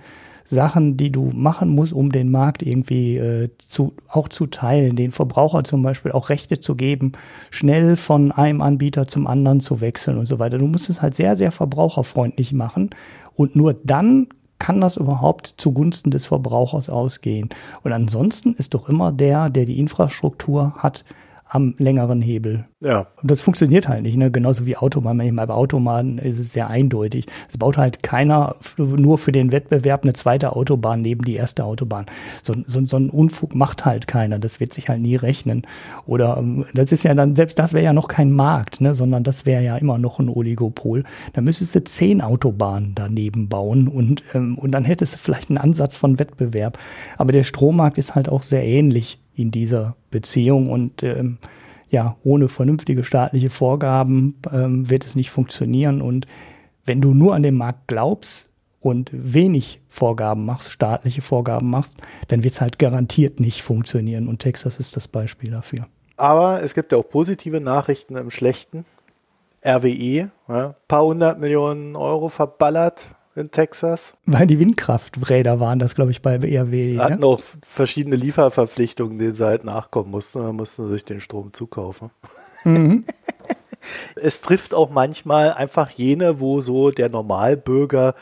Sachen, die du machen musst, um den Markt irgendwie äh, zu, auch zu teilen, den Verbraucher zum Beispiel auch Rechte zu geben, schnell von einem Anbieter zum anderen zu wechseln und so weiter. Du musst es halt sehr, sehr verbraucherfreundlich machen und nur dann kann das überhaupt zugunsten des Verbrauchers ausgehen. Und ansonsten ist doch immer der, der die Infrastruktur hat, am längeren Hebel. Ja. Und das funktioniert halt nicht, ne? Genauso wie Autobahn. Bei Autobahnen ist es sehr eindeutig. Es baut halt keiner nur für den Wettbewerb eine zweite Autobahn neben die erste Autobahn. So, so, so ein Unfug macht halt keiner. Das wird sich halt nie rechnen. Oder ähm, das ist ja dann, selbst das wäre ja noch kein Markt, ne? sondern das wäre ja immer noch ein Oligopol. Da müsstest du zehn Autobahnen daneben bauen und, ähm, und dann hättest du vielleicht einen Ansatz von Wettbewerb. Aber der Strommarkt ist halt auch sehr ähnlich in dieser Beziehung und ähm, ja, ohne vernünftige staatliche Vorgaben ähm, wird es nicht funktionieren. Und wenn du nur an den Markt glaubst und wenig Vorgaben machst, staatliche Vorgaben machst, dann wird es halt garantiert nicht funktionieren. Und Texas ist das Beispiel dafür. Aber es gibt ja auch positive Nachrichten im Schlechten. RWE, ja, paar hundert Millionen Euro verballert in Texas. Weil die Windkrafträder waren das, glaube ich, bei BRW. Ne? Hatten auch verschiedene Lieferverpflichtungen, denen sie halt nachkommen mussten. Da mussten sie sich den Strom zukaufen. Mhm. es trifft auch manchmal einfach jene, wo so der Normalbürger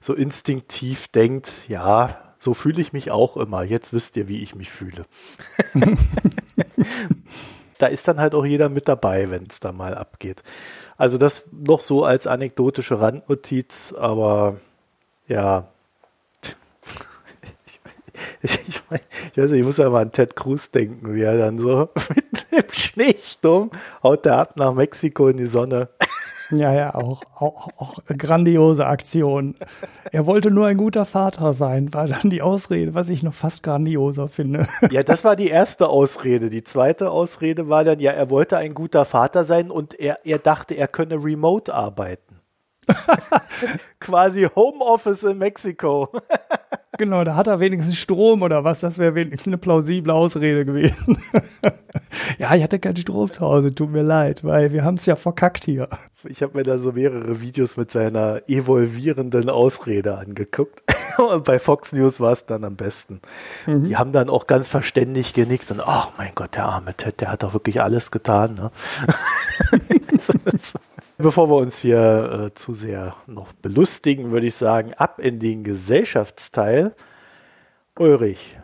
so instinktiv denkt, ja, so fühle ich mich auch immer. Jetzt wisst ihr, wie ich mich fühle. da ist dann halt auch jeder mit dabei, wenn es da mal abgeht. Also das noch so als anekdotische Randnotiz, aber ja. Ich, ich, ich, ich, weiß nicht, ich muss ja mal an Ted Cruz denken, wie er dann so mit dem Schneesturm haut er ab nach Mexiko in die Sonne. Ja, ja, auch, auch, auch grandiose Aktion. Er wollte nur ein guter Vater sein, war dann die Ausrede, was ich noch fast grandioser finde. Ja, das war die erste Ausrede. Die zweite Ausrede war dann, ja, er wollte ein guter Vater sein und er, er dachte, er könne remote arbeiten. Quasi Homeoffice in Mexiko. Genau, da hat er wenigstens Strom oder was. Das wäre wenigstens eine plausible Ausrede gewesen. ja, ich hatte keinen Strom zu Hause, tut mir leid, weil wir haben es ja verkackt hier. Ich habe mir da so mehrere Videos mit seiner evolvierenden Ausrede angeguckt. Und bei Fox News war es dann am besten. Mhm. Die haben dann auch ganz verständig genickt und ach mein Gott, der arme Ted, der hat doch wirklich alles getan. Ne? Bevor wir uns hier äh, zu sehr noch belustigen, würde ich sagen, ab in den Gesellschaftsteil. Ulrich,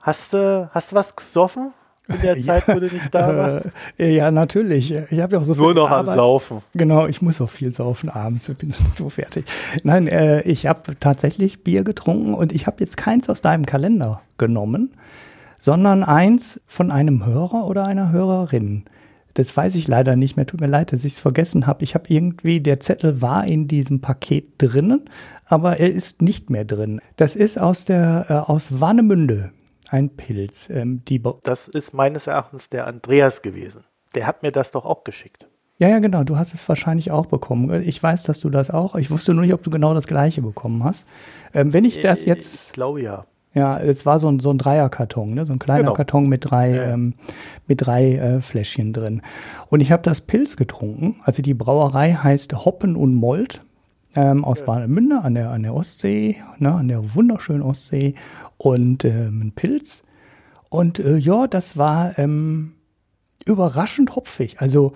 hast du hast was gesoffen in der Zeit, wo du nicht da warst? Äh, ja, natürlich. Ich habe ja auch so Nur noch Arbeit. am Saufen. Genau, ich muss auch viel saufen abends. Ich bin so fertig. Nein, äh, ich habe tatsächlich Bier getrunken und ich habe jetzt keins aus deinem Kalender genommen, sondern eins von einem Hörer oder einer Hörerin. Das weiß ich leider nicht mehr. Tut mir leid, dass ich es vergessen habe. Ich habe irgendwie, der Zettel war in diesem Paket drinnen, aber er ist nicht mehr drin. Das ist aus der äh, aus Warnemünde ein Pilz. Ähm, die das ist meines Erachtens der Andreas gewesen. Der hat mir das doch auch geschickt. Ja, ja, genau. Du hast es wahrscheinlich auch bekommen. Ich weiß, dass du das auch. Ich wusste nur nicht, ob du genau das gleiche bekommen hast. Ähm, wenn ich das äh, jetzt. Ich glaube ja. Ja, es war so ein, so ein Dreierkarton, ne? so ein kleiner genau. Karton mit drei, ja. ähm, mit drei äh, Fläschchen drin. Und ich habe das Pilz getrunken. Also die Brauerei heißt Hoppen und Molt ähm, aus ja. Warnemünde an der, an der Ostsee, ne? an der wunderschönen Ostsee. Und ähm, ein Pilz. Und äh, ja, das war ähm, überraschend hopfig. Also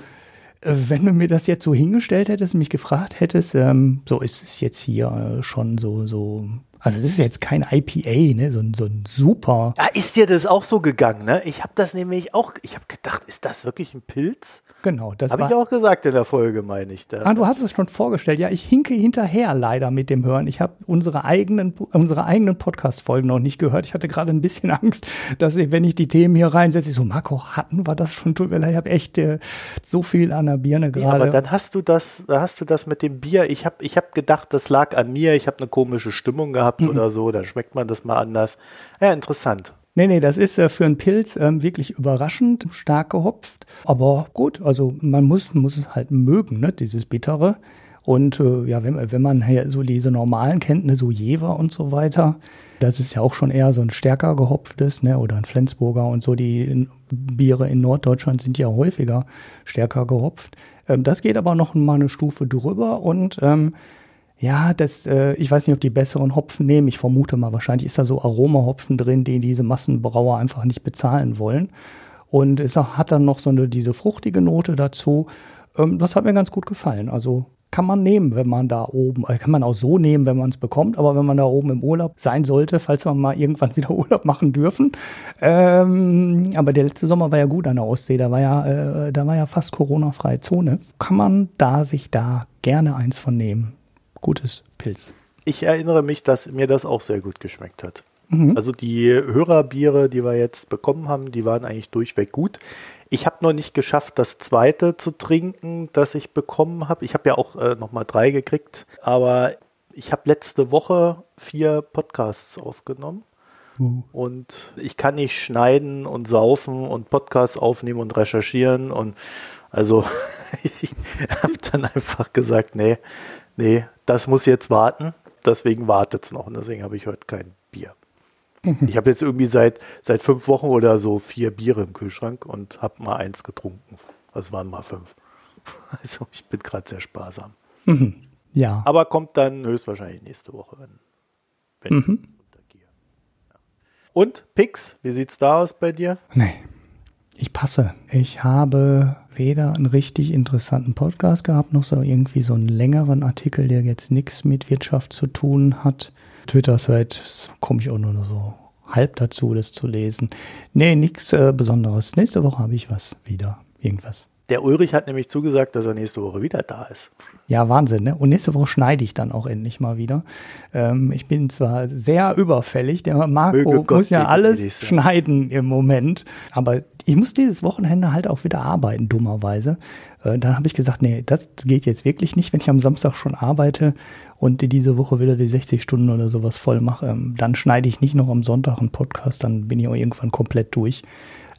äh, wenn du mir das jetzt so hingestellt hättest, mich gefragt hättest, ähm, so ist es jetzt hier äh, schon so, so also es ist jetzt kein IPA, ne, so, so ein super. Ja, ist dir das auch so gegangen, ne? Ich habe das nämlich auch, ich habe gedacht, ist das wirklich ein Pilz? Genau, das habe ich auch gesagt in der Folge, meine ich. Da. Ah, du hast es schon vorgestellt. Ja, ich hinke hinterher leider mit dem Hören. Ich habe unsere eigenen unsere eigenen Podcast Folgen noch nicht gehört. Ich hatte gerade ein bisschen Angst, dass ich, wenn ich die Themen hier reinsetze, ich so Marco, hatten wir das schon? Tut mir leid, ich habe echt äh, so viel an der Birne gerade. Ja, aber dann hast du das, da hast du das mit dem Bier. Ich habe ich hab gedacht, das lag an mir. Ich habe eine komische Stimmung gehabt mhm. oder so. Dann schmeckt man das mal anders. Ja, interessant. Nee, nee, das ist äh, für einen Pilz ähm, wirklich überraschend stark gehopft. Aber gut, also man muss, muss es halt mögen, ne, dieses Bittere. Und äh, ja, wenn, wenn man ja so diese normalen kennt, ne, so Jever und so weiter, das ist ja auch schon eher so ein stärker gehopftes, ne, oder ein Flensburger und so, die Biere in Norddeutschland sind ja häufiger stärker gehopft. Ähm, das geht aber noch mal eine Stufe drüber und ähm, ja, das, äh, ich weiß nicht, ob die besseren Hopfen nehmen. Ich vermute mal, wahrscheinlich ist da so Aromahopfen drin, die diese Massenbrauer einfach nicht bezahlen wollen. Und es hat dann noch so eine, diese fruchtige Note dazu. Ähm, das hat mir ganz gut gefallen. Also kann man nehmen, wenn man da oben, äh, kann man auch so nehmen, wenn man es bekommt, aber wenn man da oben im Urlaub sein sollte, falls wir mal irgendwann wieder Urlaub machen dürfen. Ähm, aber der letzte Sommer war ja gut an der Ostsee, da war ja, äh, da war ja fast Corona-freie Zone. Kann man da sich da gerne eins von nehmen. Gutes Pilz. Ich erinnere mich, dass mir das auch sehr gut geschmeckt hat. Mhm. Also die Hörerbiere, die wir jetzt bekommen haben, die waren eigentlich durchweg gut. Ich habe noch nicht geschafft, das zweite zu trinken, das ich bekommen habe. Ich habe ja auch äh, nochmal drei gekriegt, aber ich habe letzte Woche vier Podcasts aufgenommen. Uh. Und ich kann nicht schneiden und saufen und Podcasts aufnehmen und recherchieren. Und also ich habe dann einfach gesagt, nee, nee, das muss jetzt warten. Deswegen wartet es noch. Und deswegen habe ich heute kein Bier. Mhm. Ich habe jetzt irgendwie seit, seit fünf Wochen oder so vier Biere im Kühlschrank und habe mal eins getrunken. Das waren mal fünf. Also ich bin gerade sehr sparsam. Mhm. Ja. Aber kommt dann höchstwahrscheinlich nächste Woche, wenn, wenn mhm. ich runtergehe. Ja. Und Pix, wie sieht's da aus bei dir? Nee. Ich passe. Ich habe weder einen richtig interessanten Podcast gehabt, noch so irgendwie so einen längeren Artikel, der jetzt nichts mit Wirtschaft zu tun hat. Twitter-Thread komme ich auch nur so halb dazu, das zu lesen. Nee, nichts äh, Besonderes. Nächste Woche habe ich was wieder. Irgendwas. Der Ulrich hat nämlich zugesagt, dass er nächste Woche wieder da ist. Ja, Wahnsinn, ne? Und nächste Woche schneide ich dann auch endlich mal wieder. Ähm, ich bin zwar sehr überfällig, der Marco muss ja alles schneiden im Moment, aber ich muss dieses Wochenende halt auch wieder arbeiten, dummerweise. Äh, dann habe ich gesagt, nee, das geht jetzt wirklich nicht, wenn ich am Samstag schon arbeite und diese Woche wieder die 60 Stunden oder sowas voll mache. Ähm, dann schneide ich nicht noch am Sonntag einen Podcast, dann bin ich auch irgendwann komplett durch.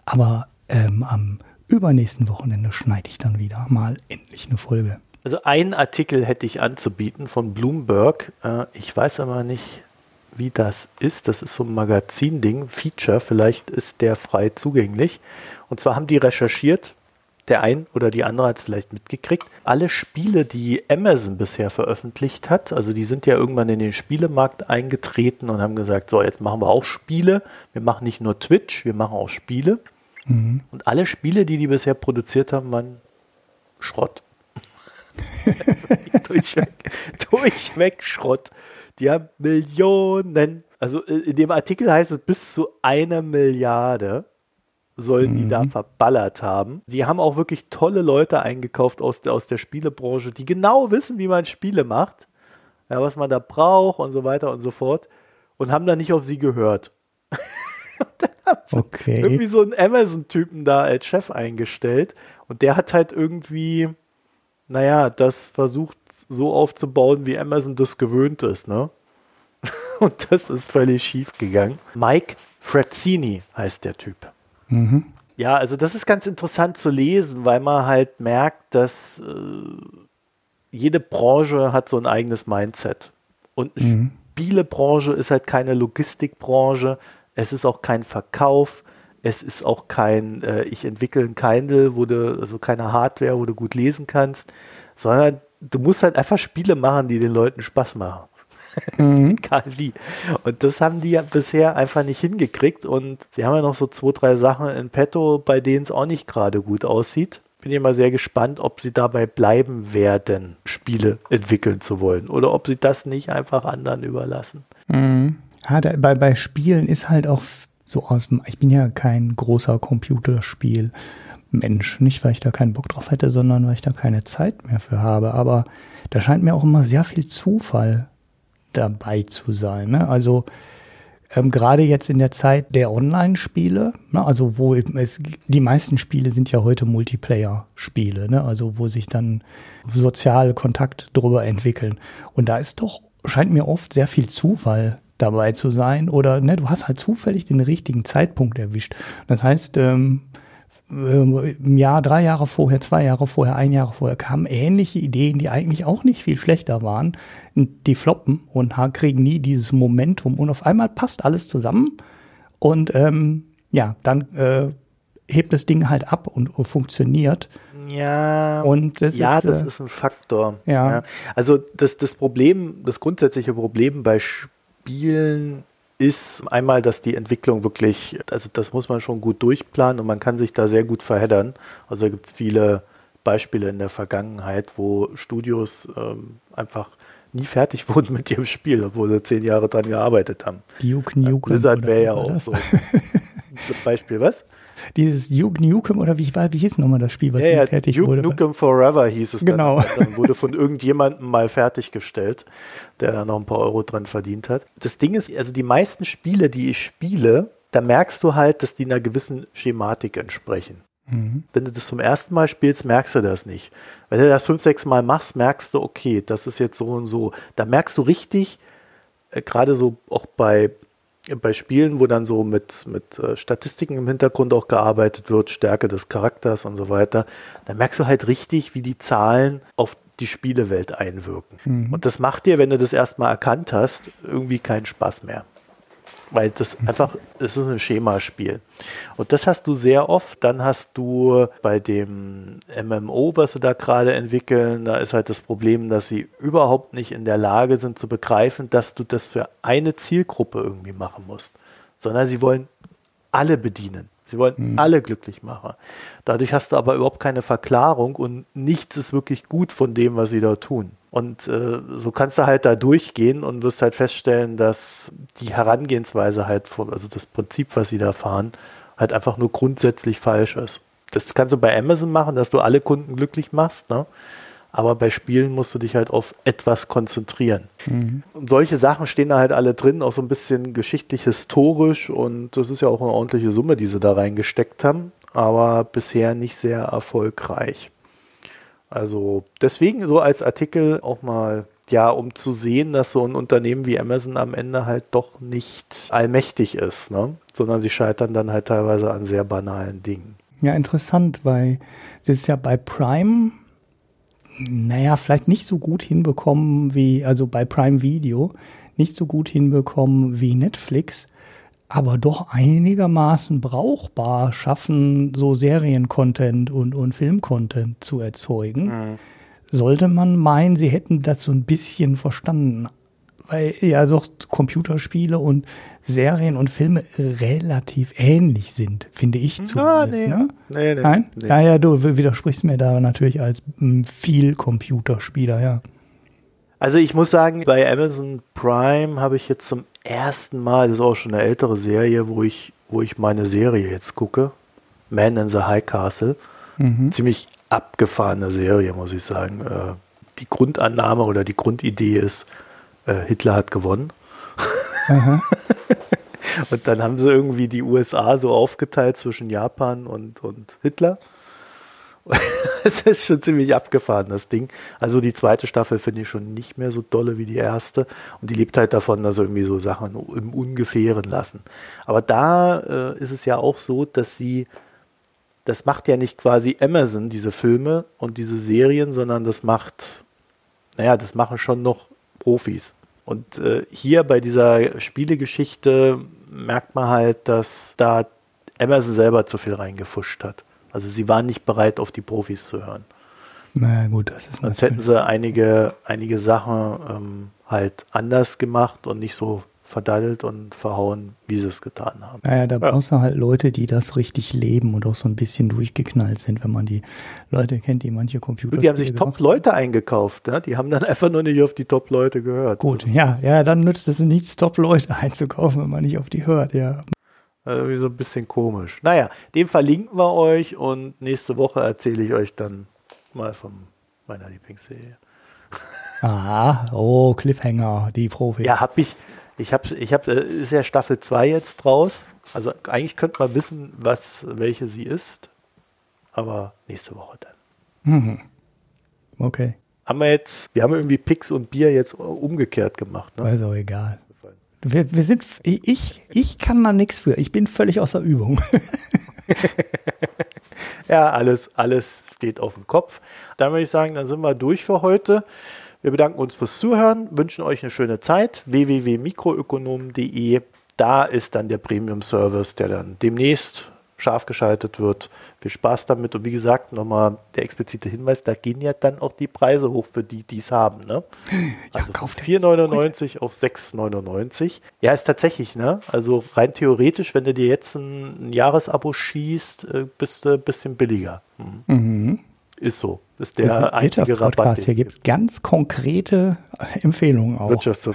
Aber ähm, am übernächsten Wochenende schneide ich dann wieder mal endlich eine Folge. Also einen Artikel hätte ich anzubieten von Bloomberg. Äh, ich weiß aber nicht, wie das ist. Das ist so ein Magazin-Ding, Feature. Vielleicht ist der frei zugänglich. Und zwar haben die recherchiert, der ein oder die andere hat es vielleicht mitgekriegt, alle Spiele, die Amazon bisher veröffentlicht hat, also die sind ja irgendwann in den Spielemarkt eingetreten und haben gesagt, so, jetzt machen wir auch Spiele. Wir machen nicht nur Twitch, wir machen auch Spiele. Mhm. Und alle Spiele, die die bisher produziert haben, waren Schrott. durchweg, durchweg Schrott. Die haben Millionen, also in dem Artikel heißt es bis zu einer Milliarde sollen mhm. die da mhm. verballert haben. Sie haben auch wirklich tolle Leute eingekauft aus der, aus der Spielebranche, die genau wissen, wie man Spiele macht, ja, was man da braucht und so weiter und so fort und haben da nicht auf sie gehört. Okay. irgendwie so einen Amazon-Typen da als Chef eingestellt. Und der hat halt irgendwie, naja, das versucht so aufzubauen, wie Amazon das gewöhnt ist, ne? Und das ist völlig schief gegangen. Mike Frazzini heißt der Typ. Mhm. Ja, also das ist ganz interessant zu lesen, weil man halt merkt, dass äh, jede Branche hat so ein eigenes Mindset. Und mhm. Spielebranche ist halt keine Logistikbranche, es ist auch kein Verkauf. Es ist auch kein, äh, ich entwickle ein Kindle, wo du, also keine Hardware, wo du gut lesen kannst, sondern du musst halt einfach Spiele machen, die den Leuten Spaß machen. Mhm. Egal wie. Und das haben die ja bisher einfach nicht hingekriegt. Und sie haben ja noch so zwei, drei Sachen in petto, bei denen es auch nicht gerade gut aussieht. Bin ich mal sehr gespannt, ob sie dabei bleiben werden, Spiele entwickeln zu wollen. Oder ob sie das nicht einfach anderen überlassen. Mhm. Ja, da, bei, bei Spielen ist halt auch so aus dem, ich bin ja kein großer Computerspiel-Mensch. Nicht, weil ich da keinen Bock drauf hätte, sondern weil ich da keine Zeit mehr für habe. Aber da scheint mir auch immer sehr viel Zufall dabei zu sein. Ne? Also ähm, gerade jetzt in der Zeit der Online-Spiele, ne? also wo es, die meisten Spiele sind ja heute Multiplayer-Spiele, ne? also wo sich dann soziale Kontakt drüber entwickeln. Und da ist doch, scheint mir oft sehr viel Zufall dabei zu sein oder ne, du hast halt zufällig den richtigen Zeitpunkt erwischt. Das heißt, ähm, im Jahr, drei Jahre vorher, zwei Jahre vorher, ein Jahr vorher kamen ähnliche Ideen, die eigentlich auch nicht viel schlechter waren. Die floppen und kriegen nie dieses Momentum und auf einmal passt alles zusammen und ähm, ja, dann äh, hebt das Ding halt ab und funktioniert. Ja, und das ja, ist, das äh, ist ein Faktor. Ja. ja. Also das, das Problem, das grundsätzliche Problem bei Spielen ist einmal, dass die Entwicklung wirklich, also das muss man schon gut durchplanen und man kann sich da sehr gut verheddern. Also da gibt es viele Beispiele in der Vergangenheit, wo Studios ähm, einfach nie fertig wurden mit ihrem Spiel, obwohl sie zehn Jahre dran gearbeitet haben. Duke Nukem. Blizzard wäre ja auch so. Beispiel, was? Dieses Duke Nukem oder wie, wie hieß nochmal das Spiel, was ja, ja, fertig Duke wurde? Nukem Forever hieß es genau. dann. Dann wurde von irgendjemandem mal fertiggestellt, der da noch ein paar Euro dran verdient hat. Das Ding ist, also die meisten Spiele, die ich spiele, da merkst du halt, dass die einer gewissen Schematik entsprechen. Mhm. Wenn du das zum ersten Mal spielst, merkst du das nicht. Wenn du das fünf, sechs Mal machst, merkst du, okay, das ist jetzt so und so. Da merkst du richtig, äh, gerade so auch bei, bei Spielen, wo dann so mit, mit äh, Statistiken im Hintergrund auch gearbeitet wird, Stärke des Charakters und so weiter, da merkst du halt richtig, wie die Zahlen auf die Spielewelt einwirken. Mhm. Und das macht dir, wenn du das erstmal erkannt hast, irgendwie keinen Spaß mehr. Weil das einfach, es ist ein Schemaspiel. Und das hast du sehr oft. Dann hast du bei dem MMO, was sie da gerade entwickeln, da ist halt das Problem, dass sie überhaupt nicht in der Lage sind zu begreifen, dass du das für eine Zielgruppe irgendwie machen musst. Sondern sie wollen alle bedienen. Sie wollen Mhm. alle glücklich machen. Dadurch hast du aber überhaupt keine Verklarung und nichts ist wirklich gut von dem, was sie da tun. Und äh, so kannst du halt da durchgehen und wirst halt feststellen, dass die Herangehensweise halt, von, also das Prinzip, was sie da fahren, halt einfach nur grundsätzlich falsch ist. Das kannst du bei Amazon machen, dass du alle Kunden glücklich machst, ne? Aber bei Spielen musst du dich halt auf etwas konzentrieren. Mhm. Und solche Sachen stehen da halt alle drin, auch so ein bisschen geschichtlich, historisch und das ist ja auch eine ordentliche Summe, die sie da reingesteckt haben, aber bisher nicht sehr erfolgreich. Also deswegen so als Artikel auch mal, ja, um zu sehen, dass so ein Unternehmen wie Amazon am Ende halt doch nicht allmächtig ist, ne? sondern sie scheitern dann halt teilweise an sehr banalen Dingen. Ja, interessant, weil sie ist ja bei Prime, naja, vielleicht nicht so gut hinbekommen wie, also bei Prime Video, nicht so gut hinbekommen wie Netflix, aber doch einigermaßen brauchbar schaffen, so Seriencontent und, und Filmcontent zu erzeugen. Mhm. Sollte man meinen, sie hätten das so ein bisschen verstanden. Weil ja doch Computerspiele und Serien und Filme relativ ähnlich sind, finde ich zumindest. Ah, nee. Ne? Nee, nee, Nein? nee. Ja, ja, du widersprichst mir da natürlich als m, viel Computerspieler, ja. Also ich muss sagen, bei Amazon Prime habe ich jetzt zum ersten Mal, das ist auch schon eine ältere Serie, wo ich, wo ich meine Serie jetzt gucke. Man in the High Castle. Mhm. Ziemlich abgefahrene Serie, muss ich sagen. Äh, Die Grundannahme oder die Grundidee ist, äh, Hitler hat gewonnen. Und dann haben sie irgendwie die USA so aufgeteilt zwischen Japan und, und Hitler. Es ist schon ziemlich abgefahren, das Ding. Also die zweite Staffel finde ich schon nicht mehr so dolle wie die erste. Und die lebt halt davon, dass sie irgendwie so Sachen im Ungefähren lassen. Aber da äh, ist es ja auch so, dass sie, das macht ja nicht quasi Amazon, diese Filme und diese Serien, sondern das macht, naja, das machen schon noch Profis. Und äh, hier bei dieser Spielegeschichte merkt man halt, dass da Amazon selber zu viel reingefuscht hat. Also sie waren nicht bereit, auf die Profis zu hören. Na gut, das ist Sonst hätten sie einige, einige Sachen ähm, halt anders gemacht und nicht so verdaddelt und verhauen, wie sie es getan haben. Naja, da Ja. brauchst du halt Leute, die das richtig leben und auch so ein bisschen durchgeknallt sind, wenn man die Leute kennt, die manche Computer. Die haben sich Top-Leute eingekauft, ne? die haben dann einfach nur nicht auf die Top-Leute gehört. Gut, ja, ja, dann nützt es nichts, Top-Leute einzukaufen, wenn man nicht auf die hört, ja. Also irgendwie so ein bisschen komisch. Naja, den verlinken wir euch und nächste Woche erzähle ich euch dann mal von meiner Lieblingsserie. Ah, oh, Cliffhanger, die Profi. Ja, hab ich, ich habe, ich habe, ist ja Staffel 2 jetzt draus. Also eigentlich könnte man wissen, was, welche sie ist. Aber nächste Woche dann. Mhm. Okay, Haben wir jetzt, wir haben irgendwie Pix und Bier jetzt umgekehrt gemacht. Ne? auch egal. Wir, wir sind, ich, ich kann da nichts für. Ich bin völlig außer Übung. Ja, alles, alles steht auf dem Kopf. Dann würde ich sagen, dann sind wir durch für heute. Wir bedanken uns fürs Zuhören, wünschen euch eine schöne Zeit. www.mikroökonom.de. Da ist dann der Premium-Service, der dann demnächst scharf geschaltet wird. Viel Spaß damit. Und wie gesagt, nochmal der explizite Hinweis, da gehen ja dann auch die Preise hoch für die, die es haben. Ne? Also ja, 4,99 auf 6,99. Ja, ist tatsächlich, ne? Also rein theoretisch, wenn du dir jetzt ein, ein Jahresabo schießt, äh, bist du ein bisschen billiger. Mhm. Mhm. Ist so. Ist der das einzige Rabatt. Hier gibt ganz konkrete Empfehlungen auch. Wirtschafts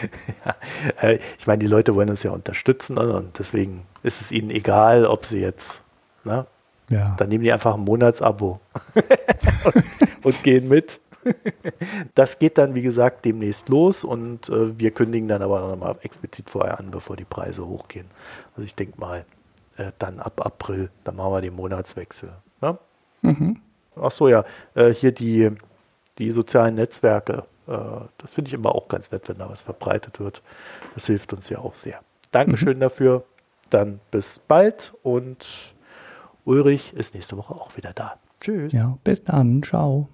ja, äh, ich meine, die Leute wollen uns ja unterstützen ne? und deswegen ist es ihnen egal, ob sie jetzt, ne? Ja. Dann nehmen die einfach ein Monatsabo und, und gehen mit. Das geht dann, wie gesagt, demnächst los und äh, wir kündigen dann aber nochmal explizit vorher an, bevor die Preise hochgehen. Also ich denke mal, äh, dann ab April, dann machen wir den Monatswechsel. Ne? Mhm. Ach so, ja, äh, hier die, die sozialen Netzwerke. Äh, das finde ich immer auch ganz nett, wenn da was verbreitet wird. Das hilft uns ja auch sehr. Dankeschön mhm. dafür. Dann bis bald und Ulrich ist nächste Woche auch wieder da. Tschüss. Ja, bis dann. Ciao.